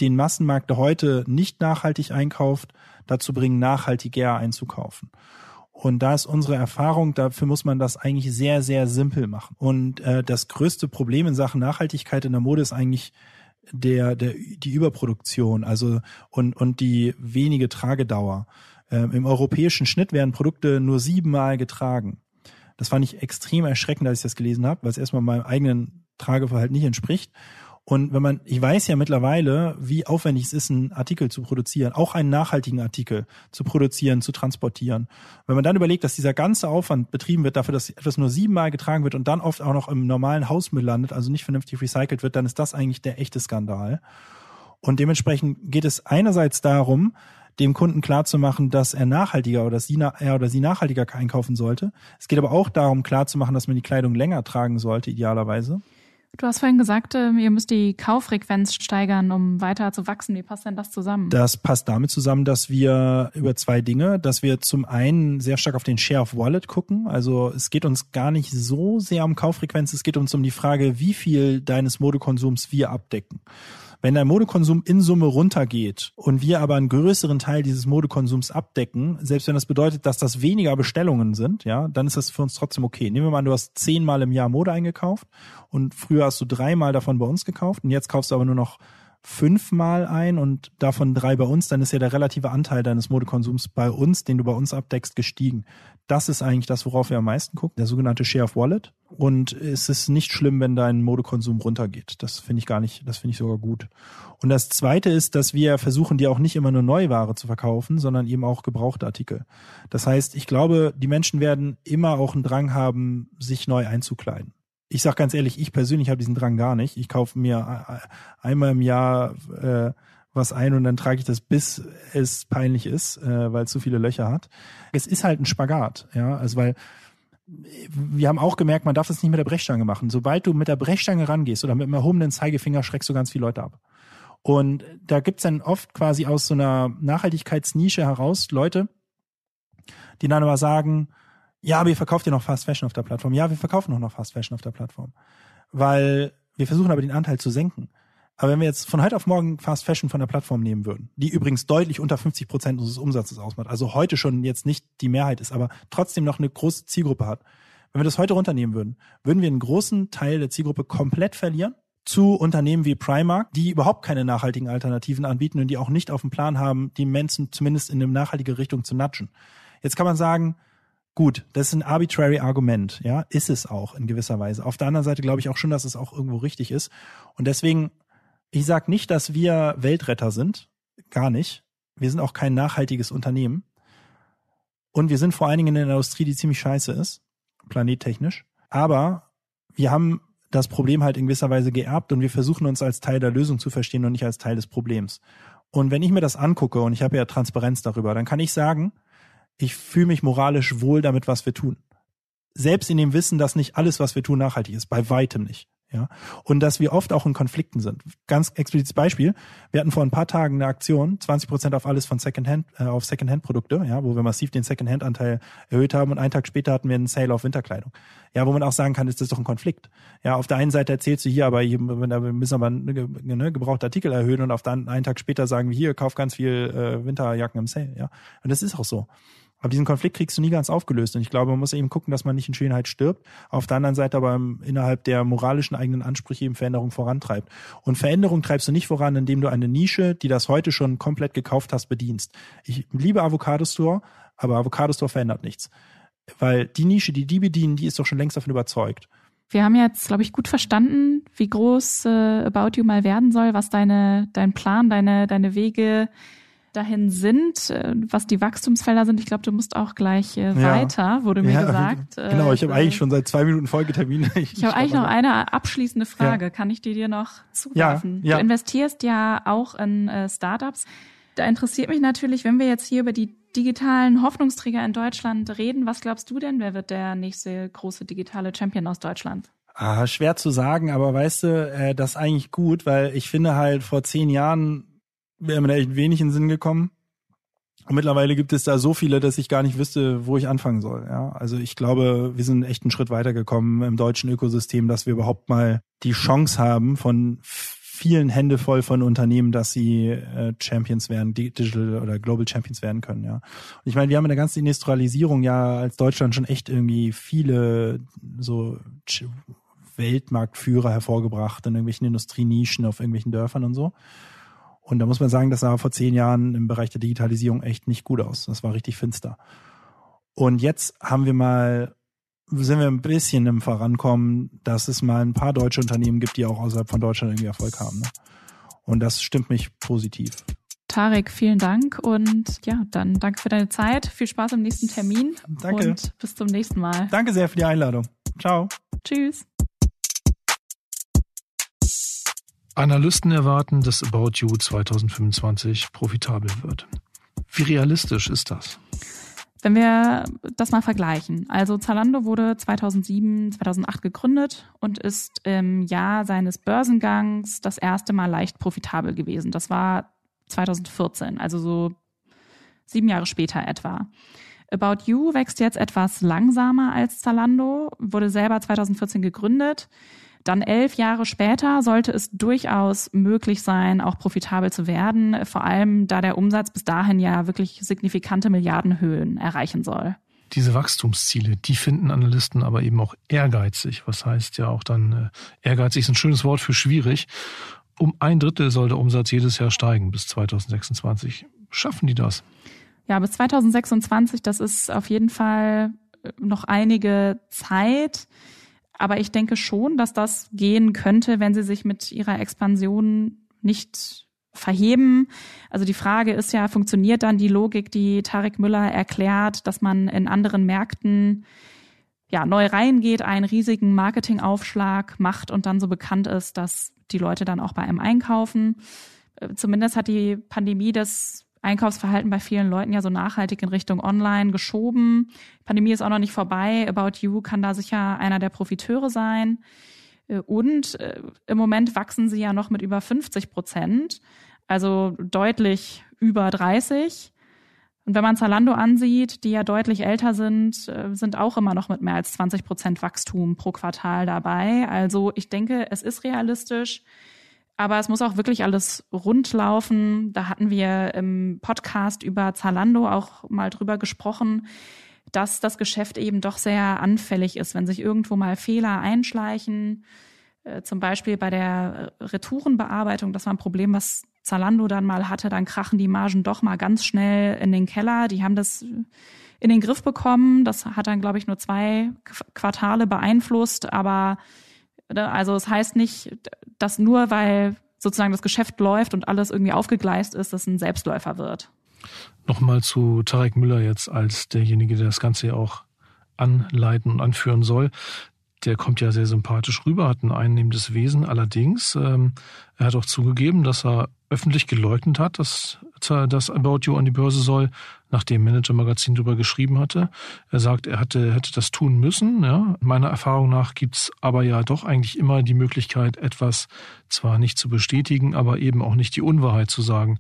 den Massenmarkt, der heute nicht nachhaltig einkauft, dazu bringen, nachhaltiger einzukaufen. Und da ist unsere Erfahrung, dafür muss man das eigentlich sehr, sehr simpel machen. Und äh, das größte Problem in Sachen Nachhaltigkeit in der Mode ist eigentlich der, der, die Überproduktion, also und, und die wenige Tragedauer. Ähm, Im europäischen Schnitt werden Produkte nur siebenmal getragen. Das fand ich extrem erschreckend, als ich das gelesen habe, weil es erstmal meinem eigenen Trageverhalten nicht entspricht. Und wenn man, ich weiß ja mittlerweile, wie aufwendig es ist, einen Artikel zu produzieren, auch einen nachhaltigen Artikel zu produzieren, zu transportieren. Wenn man dann überlegt, dass dieser ganze Aufwand betrieben wird dafür, dass etwas nur siebenmal getragen wird und dann oft auch noch im normalen Hausmüll landet, also nicht vernünftig recycelt wird, dann ist das eigentlich der echte Skandal. Und dementsprechend geht es einerseits darum, dem Kunden klarzumachen, dass er nachhaltiger oder sie, er oder sie nachhaltiger einkaufen sollte. Es geht aber auch darum, klarzumachen, dass man die Kleidung länger tragen sollte, idealerweise. Du hast vorhin gesagt, ähm, ihr müsst die Kauffrequenz steigern, um weiter zu wachsen. Wie passt denn das zusammen? Das passt damit zusammen, dass wir über zwei Dinge, dass wir zum einen sehr stark auf den Share of Wallet gucken. Also es geht uns gar nicht so sehr um Kauffrequenz, es geht uns um die Frage, wie viel deines Modekonsums wir abdecken. Wenn der Modekonsum in Summe runtergeht und wir aber einen größeren Teil dieses Modekonsums abdecken, selbst wenn das bedeutet, dass das weniger Bestellungen sind, ja, dann ist das für uns trotzdem okay. Nehmen wir mal an, du hast zehnmal im Jahr Mode eingekauft und früher hast du dreimal davon bei uns gekauft und jetzt kaufst du aber nur noch fünfmal ein und davon drei bei uns, dann ist ja der relative Anteil deines Modekonsums bei uns, den du bei uns abdeckst, gestiegen. Das ist eigentlich das, worauf wir am meisten gucken, der sogenannte Share of Wallet. Und es ist nicht schlimm, wenn dein Modekonsum runtergeht. Das finde ich gar nicht, das finde ich sogar gut. Und das zweite ist, dass wir versuchen, dir auch nicht immer nur Neuware zu verkaufen, sondern eben auch gebrauchte Artikel. Das heißt, ich glaube, die Menschen werden immer auch einen Drang haben, sich neu einzukleiden ich sag ganz ehrlich, ich persönlich habe diesen Drang gar nicht. Ich kaufe mir einmal im Jahr äh, was ein und dann trage ich das, bis es peinlich ist, äh, weil es zu viele Löcher hat. Es ist halt ein Spagat, ja, also weil wir haben auch gemerkt, man darf das nicht mit der Brechstange machen. Sobald du mit der Brechstange rangehst oder mit dem erhobenen Zeigefinger, schreckst du ganz viele Leute ab. Und da gibt's dann oft quasi aus so einer Nachhaltigkeitsnische heraus Leute, die dann aber sagen, Ja, aber ihr verkauft ja noch Fast Fashion auf der Plattform. Ja, wir verkaufen auch noch Fast Fashion auf der Plattform. Weil wir versuchen aber den Anteil zu senken. Aber wenn wir jetzt von heute auf morgen Fast Fashion von der Plattform nehmen würden, die übrigens deutlich unter 50 Prozent unseres Umsatzes ausmacht, also heute schon jetzt nicht die Mehrheit ist, aber trotzdem noch eine große Zielgruppe hat. Wenn wir das heute runternehmen würden, würden wir einen großen Teil der Zielgruppe komplett verlieren zu Unternehmen wie Primark, die überhaupt keine nachhaltigen Alternativen anbieten und die auch nicht auf dem Plan haben, die Menschen zumindest in eine nachhaltige Richtung zu natschen. Jetzt kann man sagen, gut, das ist ein arbitrary Argument, ja, ist es auch in gewisser Weise. Auf der anderen Seite glaube ich auch schon, dass es auch irgendwo richtig ist. Und deswegen ich sage nicht, dass wir Weltretter sind. Gar nicht. Wir sind auch kein nachhaltiges Unternehmen. Und wir sind vor allen Dingen in einer Industrie, die ziemlich scheiße ist, planettechnisch. Aber wir haben das Problem halt in gewisser Weise geerbt und wir versuchen uns als Teil der Lösung zu verstehen und nicht als Teil des Problems. Und wenn ich mir das angucke und ich habe ja Transparenz darüber, dann kann ich sagen, ich fühle mich moralisch wohl damit, was wir tun. Selbst in dem Wissen, dass nicht alles, was wir tun, nachhaltig ist. Bei weitem nicht. Ja, und dass wir oft auch in Konflikten sind. Ganz explizites Beispiel. Wir hatten vor ein paar Tagen eine Aktion, 20 Prozent auf alles von Secondhand, äh, auf Secondhand-Produkte, ja, wo wir massiv den Secondhand-Anteil erhöht haben und einen Tag später hatten wir einen Sale auf Winterkleidung. Ja, wo man auch sagen kann, ist das doch ein Konflikt. Ja, auf der einen Seite erzählst du hier, aber hier, wir müssen aber ne, gebrauchte Artikel erhöhen und auf der einen Tag später sagen wir hier, kauf ganz viel äh, Winterjacken im Sale, ja. Und das ist auch so. Aber diesen Konflikt kriegst du nie ganz aufgelöst. Und ich glaube, man muss eben gucken, dass man nicht in Schönheit stirbt. Auf der anderen Seite aber innerhalb der moralischen eigenen Ansprüche eben Veränderung vorantreibt. Und Veränderung treibst du nicht voran, indem du eine Nische, die das heute schon komplett gekauft hast, bedienst. Ich liebe Avocado Store, aber Avocado Store verändert nichts. Weil die Nische, die die bedienen, die ist doch schon längst davon überzeugt. Wir haben jetzt, glaube ich, gut verstanden, wie groß äh, About You mal werden soll, was deine, dein Plan, deine, deine Wege dahin sind, äh, was die Wachstumsfelder sind. Ich glaube, du musst auch gleich äh, weiter, ja. wurde mir ja, gesagt. Genau, ich habe äh, eigentlich schon seit zwei Minuten Folgetermine. Ich, ich habe eigentlich noch eine abschließende Frage. Ja. Kann ich die dir noch zuwerfen? Ja, ja. Du investierst ja auch in äh, Startups. Da interessiert mich natürlich, wenn wir jetzt hier über die digitalen Hoffnungsträger in Deutschland reden, was glaubst du denn, wer wird der nächste große digitale Champion aus Deutschland? Ah, schwer zu sagen, aber weißt du, äh, das ist eigentlich gut, weil ich finde halt vor zehn Jahren wäre mir da echt wenig in den Sinn gekommen. Und mittlerweile gibt es da so viele, dass ich gar nicht wüsste, wo ich anfangen soll. Ja, also ich glaube, wir sind echt einen Schritt weitergekommen im deutschen Ökosystem, dass wir überhaupt mal die Chance haben von vielen Hände voll von Unternehmen, dass sie äh, Champions werden, Digital oder Global Champions werden können, ja. Und ich meine, wir haben in der ganzen Industrialisierung ja als Deutschland schon echt irgendwie viele so Weltmarktführer hervorgebracht in irgendwelchen Industrienischen auf irgendwelchen Dörfern und so. Und da muss man sagen, das sah vor zehn Jahren im Bereich der Digitalisierung echt nicht gut aus. Das war richtig finster. Und jetzt haben wir mal, sind wir ein bisschen im Vorankommen, dass es mal ein paar deutsche Unternehmen gibt, die auch außerhalb von Deutschland irgendwie Erfolg haben. Ne? Und das stimmt mich positiv. Tarek, vielen Dank und ja, dann danke für deine Zeit. Viel Spaß im nächsten Termin. Danke. Und bis zum nächsten Mal. Danke sehr für die Einladung. Ciao. Tschüss. Analysten erwarten, dass About You 2025 profitabel wird. Wie realistisch ist das? Wenn wir das mal vergleichen. Also Zalando wurde 2007, 2008 gegründet und ist im Jahr seines Börsengangs das erste Mal leicht profitabel gewesen. Das war 2014, also so sieben Jahre später etwa. About You wächst jetzt etwas langsamer als Zalando, wurde selber 2014 gegründet. Dann elf Jahre später sollte es durchaus möglich sein, auch profitabel zu werden, vor allem da der Umsatz bis dahin ja wirklich signifikante Milliardenhöhen erreichen soll. Diese Wachstumsziele, die finden Analysten aber eben auch ehrgeizig. Was heißt ja auch dann, äh, ehrgeizig ist ein schönes Wort für schwierig. Um ein Drittel soll der Umsatz jedes Jahr steigen bis 2026. Schaffen die das? Ja, bis 2026, das ist auf jeden Fall noch einige Zeit. Aber ich denke schon, dass das gehen könnte, wenn sie sich mit ihrer Expansion nicht verheben. Also die Frage ist ja, funktioniert dann die Logik, die Tarek Müller erklärt, dass man in anderen Märkten ja, neu reingeht, einen riesigen Marketingaufschlag macht und dann so bekannt ist, dass die Leute dann auch bei einem einkaufen. Äh, zumindest hat die Pandemie das Einkaufsverhalten bei vielen Leuten ja so nachhaltig in Richtung Online geschoben. Die Pandemie ist auch noch nicht vorbei. About You kann da sicher einer der Profiteure sein. Äh, und äh, im Moment wachsen sie ja noch mit über 50 Prozent, also deutlich über 30. Und wenn man Zalando ansieht, die ja deutlich älter sind, äh, sind auch immer noch mit mehr als 20 Prozent Wachstum pro Quartal dabei. Also ich denke, es ist realistisch. Aber es muss auch wirklich alles rund laufen. Da hatten wir im Podcast über Zalando auch mal drüber gesprochen, dass das Geschäft eben doch sehr anfällig ist, wenn sich irgendwo mal Fehler einschleichen. Äh, zum Beispiel bei der Retourenbearbeitung, das war ein Problem, was Zalando dann mal hatte, dann krachen die Margen doch mal ganz schnell in den Keller. Die haben das in den Griff bekommen. Das hat dann, glaube ich, nur zwei Quartale beeinflusst, aber? Also es heißt nicht, dass nur weil sozusagen das Geschäft läuft und alles irgendwie aufgegleist ist, dass ein Selbstläufer wird. Nochmal zu Tarek Müller jetzt als derjenige, der das Ganze ja auch anleiten und anführen soll. Der kommt ja sehr sympathisch rüber, hat ein einnehmendes Wesen. Allerdings, ähm, er hat auch zugegeben, dass er öffentlich geleugnet hat, dass, dass About You an die Börse soll, nachdem Manager Magazin darüber geschrieben hatte. Er sagt, er hatte, hätte das tun müssen. Ja. Meiner Erfahrung nach gibt's aber ja doch eigentlich immer die Möglichkeit, etwas zwar nicht zu bestätigen, aber eben auch nicht die Unwahrheit zu sagen.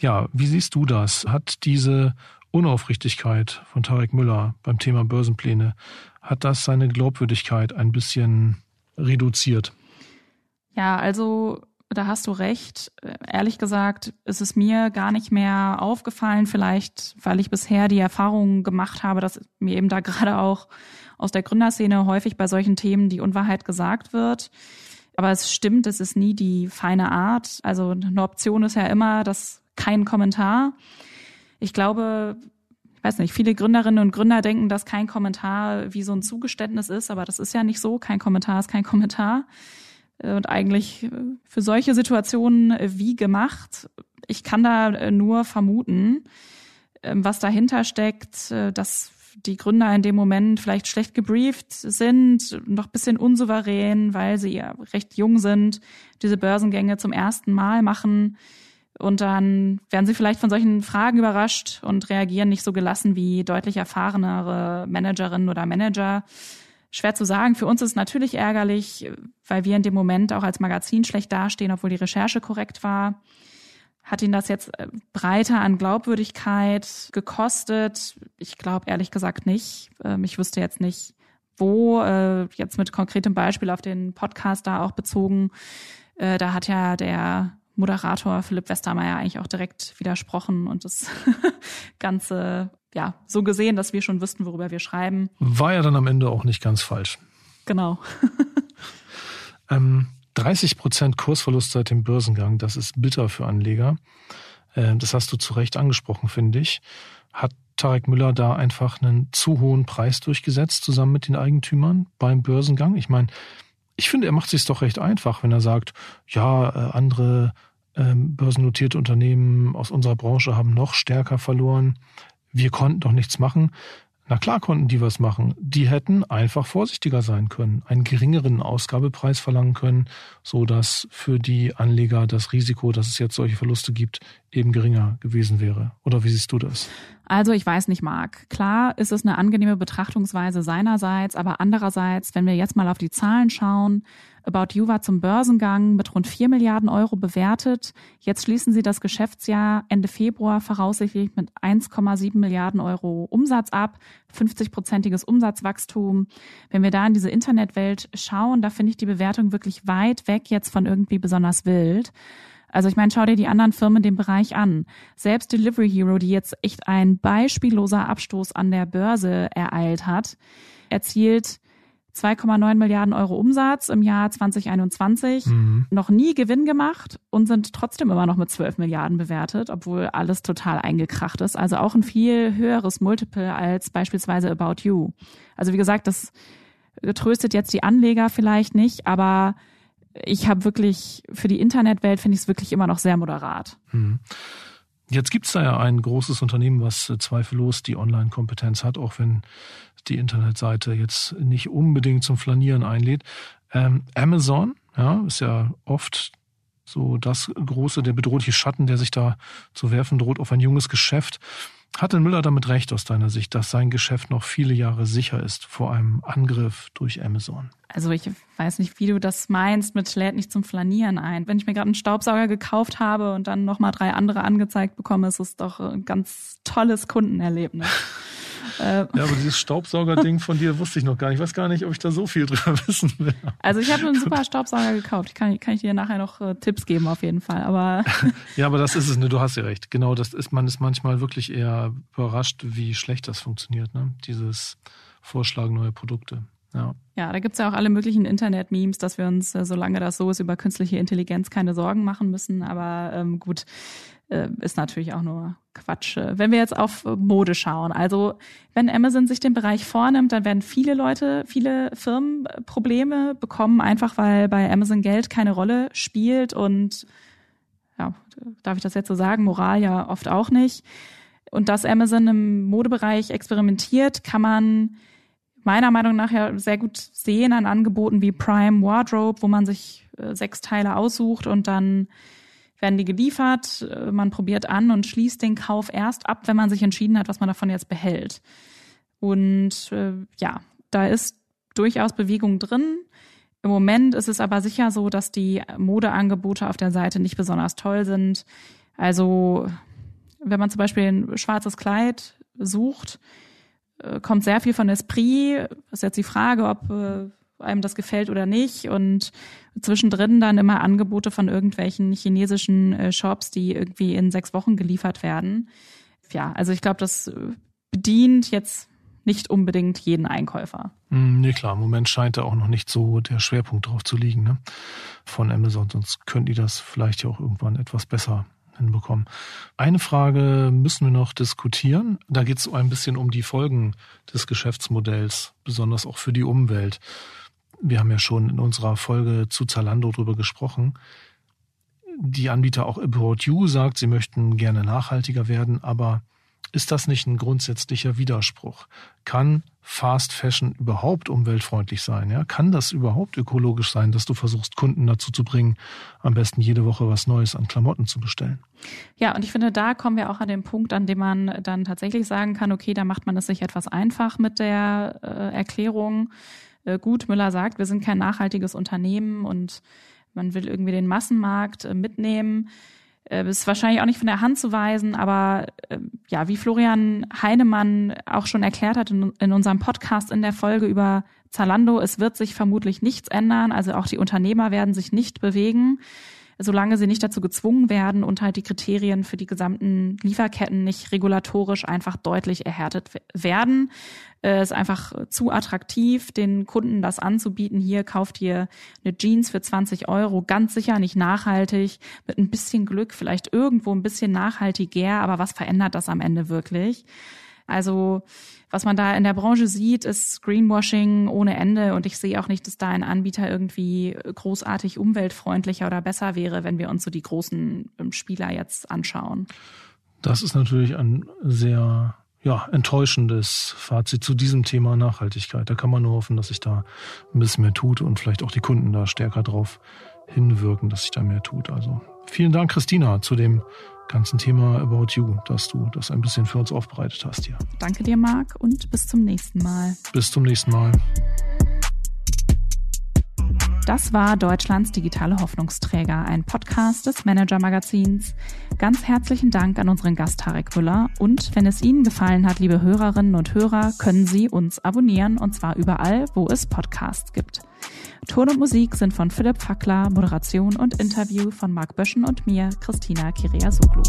Ja, wie siehst du das? Hat diese Unaufrichtigkeit von Tarek Müller beim Thema Börsenpläne, hat das seine Glaubwürdigkeit ein bisschen reduziert? Ja, also da hast du recht. Ehrlich gesagt ist es mir gar nicht mehr aufgefallen, vielleicht weil ich bisher die Erfahrung gemacht habe, dass mir eben da gerade auch aus der Gründerszene häufig bei solchen Themen die Unwahrheit gesagt wird. Aber es stimmt, es ist nie die feine Art. Also eine Option ist ja immer das kein Kommentar. Ich glaube, ich weiß nicht, viele Gründerinnen und Gründer denken, dass kein Kommentar wie so ein Zugeständnis ist, aber das ist ja nicht so. Kein Kommentar ist kein Kommentar. Äh, und eigentlich äh, für solche Situationen äh, wie gemacht. Ich kann da nur vermuten, ähm, was dahinter steckt, dass die Gründer in dem Moment vielleicht schlecht gebrieft sind, noch bisschen unsouverän, weil sie ja recht jung sind, diese Börsengänge zum ersten Mal machen. Und dann werden sie vielleicht von solchen Fragen überrascht und reagieren nicht so gelassen wie deutlich erfahrenere Managerinnen oder Manager. Schwer zu sagen. Für uns ist es natürlich ärgerlich, weil wir in dem Moment auch als Magazin schlecht dastehen, obwohl die Recherche korrekt war. Hat ihn das jetzt äh, breiter an Glaubwürdigkeit gekostet? Ich glaube ehrlich gesagt nicht. Ähm, ich wüsste jetzt nicht, wo, äh, jetzt mit konkretem Beispiel auf den Podcast da auch bezogen. Äh, da hat ja der Moderator Philipp Westermeier eigentlich auch direkt widersprochen und das Ganze ja so gesehen, dass wir schon wüssten, worüber wir schreiben. War ja dann am Ende auch nicht ganz falsch. Genau. ähm, 30 Prozent Kursverlust seit dem Börsengang, das ist bitter für Anleger. Äh, das hast du zu Recht angesprochen, finde ich. Hat Tarek Müller da einfach einen zu hohen Preis durchgesetzt, zusammen mit den Eigentümern beim Börsengang? Ich meine, ich finde, er macht sich doch recht einfach, wenn er sagt, ja, äh, andere ähm, börsennotierte Unternehmen aus unserer Branche haben noch stärker verloren. Wir konnten doch nichts machen. Na klar konnten die was machen. Die hätten einfach vorsichtiger sein können, einen geringeren Ausgabepreis verlangen können, so dass für die Anleger das Risiko, dass es jetzt solche Verluste gibt, eben geringer gewesen wäre. Oder wie siehst du das? Also ich weiß nicht, Marc. Klar ist es eine angenehme Betrachtungsweise seinerseits, aber andererseits, wenn wir jetzt mal auf die Zahlen schauen, About You war zum Börsengang mit rund 4 Milliarden Euro bewertet. Jetzt schließen sie das Geschäftsjahr Ende Februar voraussichtlich mit 1,7 Milliarden Euro Umsatz ab, 50-prozentiges Umsatzwachstum. Wenn wir da in diese Internetwelt schauen, da finde ich die Bewertung wirklich weit weg jetzt von irgendwie besonders wild. Also ich meine, schau dir die anderen Firmen in dem Bereich an. Selbst Delivery Hero, die jetzt echt ein beispielloser Abstoß an der Börse ereilt hat, erzielt 2,9 Milliarden Euro Umsatz im Jahr 2021, mhm. noch nie Gewinn gemacht und sind trotzdem immer noch mit 12 Milliarden bewertet, obwohl alles total eingekracht ist. Also auch ein viel höheres Multiple als beispielsweise About You. Also wie gesagt, das tröstet jetzt die Anleger vielleicht nicht, aber ich habe wirklich, für die Internetwelt finde ich es wirklich immer noch sehr moderat. Mhm. Jetzt gibt's da ja ein großes Unternehmen, was äh, zweifellos die Online-Kompetenz hat, auch wenn die Internetseite jetzt nicht unbedingt zum Flanieren einlädt. Ähm, Amazon, ja, ist ja oft so das große, der bedrohliche Schatten, der sich da zu werfen droht auf ein junges Geschäft. Hat denn Müller damit recht aus deiner Sicht, dass sein Geschäft noch viele Jahre sicher ist vor einem Angriff durch Amazon? Also ich weiß nicht, wie du das meinst mit lädt nicht zum Flanieren ein. Wenn ich mir gerade einen Staubsauger gekauft habe und dann nochmal drei andere angezeigt bekomme, ist es doch ein ganz tolles Kundenerlebnis. Äh, ja, aber dieses Staubsauger-Ding von dir wusste ich noch gar nicht. Ich weiß gar nicht, ob ich da so viel drüber wissen will. Also ich habe einen super Staubsauger gekauft. Ich kann, kann ich dir nachher noch äh, Tipps geben auf jeden Fall. Aber ja, aber das ist es. Ne? Du hast ja recht. Genau, das ist man ist manchmal wirklich eher überrascht, wie schlecht das funktioniert. Ne? Dieses Vorschlagen neuer Produkte. Ja. Ja, da gibt's ja auch alle möglichen Internet-Memes, dass wir uns, äh, solange das so ist, über künstliche Intelligenz keine Sorgen machen müssen. Aber ähm, gut, äh, ist natürlich auch nur Quatsch. Wenn wir jetzt auf Mode schauen, also wenn Amazon sich den Bereich vornimmt, dann werden viele Leute, viele Firmen Probleme bekommen, einfach weil bei Amazon Geld keine Rolle spielt und ja, darf ich das jetzt so sagen, Moral ja oft auch nicht. Und dass Amazon im Modebereich experimentiert, kann man meiner Meinung nach ja sehr gut sehen an Angeboten wie Prime Wardrobe, wo man sich äh, sechs Teile aussucht und dann werden die geliefert, äh, man probiert an und schließt den Kauf erst ab, wenn man sich entschieden hat, was man davon jetzt behält. Und äh, ja, da ist durchaus Bewegung drin. Im Moment ist es aber sicher so, dass die Modeangebote auf der Seite nicht besonders toll sind. Also wenn man zum Beispiel ein schwarzes Kleid sucht, äh, kommt sehr viel von Esprit. Ist jetzt die Frage, ob äh, einem das gefällt oder nicht. Und zwischendrin dann immer Angebote von irgendwelchen chinesischen äh, Shops, die irgendwie in sechs Wochen geliefert werden. Ja, also ich glaube, das bedient jetzt nicht unbedingt jeden Einkäufer. Hm, nee, klar, im Moment scheint da auch noch nicht so der Schwerpunkt drauf zu liegen, ne? Von Amazon, sonst können die das vielleicht ja auch irgendwann etwas besser hinbekommen. Eine Frage müssen wir noch diskutieren. Da geht es ein bisschen um die Folgen des Geschäftsmodells, besonders auch für die Umwelt. Wir haben ja schon in unserer Folge zu Zalando drüber gesprochen. Die Anbieter auch About You sagt, sie möchten gerne nachhaltiger werden, aber ist das nicht ein grundsätzlicher Widerspruch? Kann Fast Fashion überhaupt umweltfreundlich sein? Ja? Kann das überhaupt ökologisch sein, dass du versuchst, Kunden dazu zu bringen, am besten jede Woche was Neues an Klamotten zu bestellen? Ja, und ich finde, da kommen wir auch an den Punkt, an dem man dann tatsächlich sagen kann, okay, da macht man es sich etwas einfach mit der äh, Erklärung. Äh, gut, Müller sagt, wir sind kein nachhaltiges Unternehmen und man will irgendwie den Massenmarkt äh, mitnehmen. Äh, ist wahrscheinlich auch nicht von der Hand zu weisen, aber ja, wie Florian Heinemann auch schon erklärt hat in, in unserem Podcast in der Folge über Zalando, es wird sich vermutlich nichts ändern. Also auch die Unternehmer werden sich nicht bewegen solange sie nicht dazu gezwungen werden und halt die Kriterien für die gesamten Lieferketten nicht regulatorisch einfach deutlich erhärtet werden. Es ist einfach zu attraktiv, den Kunden das anzubieten. Hier kauft ihr eine Jeans für 20 Euro, ganz sicher nicht nachhaltig, mit ein bisschen Glück, vielleicht irgendwo ein bisschen nachhaltiger, aber was verändert das am Ende wirklich? Also was man da in der Branche sieht, ist Greenwashing ohne Ende und ich sehe auch nicht, dass da ein Anbieter irgendwie großartig umweltfreundlicher oder besser wäre, wenn wir uns so die großen ähm, Spieler jetzt anschauen. Das ist natürlich ein sehr ja, enttäuschendes Fazit zu diesem Thema Nachhaltigkeit. Da kann man nur hoffen, dass sich da ein bisschen mehr tut und vielleicht auch die Kunden da stärker drauf hinwirken, dass sich da mehr tut. Also vielen Dank, Christina, zu dem ganzen Thema About You, dass du das ein bisschen für uns aufbereitet hast hier. Danke dir, Marc, und bis zum nächsten Mal. Bis zum nächsten Mal. Das war Deutschlands digitale Hoffnungsträger, ein Podcast des Manager Magazins. Ganz herzlichen Dank an unseren Gast Tarek Müller und wenn es Ihnen gefallen hat, liebe Hörerinnen und Hörer, können Sie uns abonnieren und zwar überall, wo es Podcasts gibt. Ton und Musik sind von Philipp Fackler, Moderation und Interview von Marc Böschen und mir, Christina Kirea-Soglu.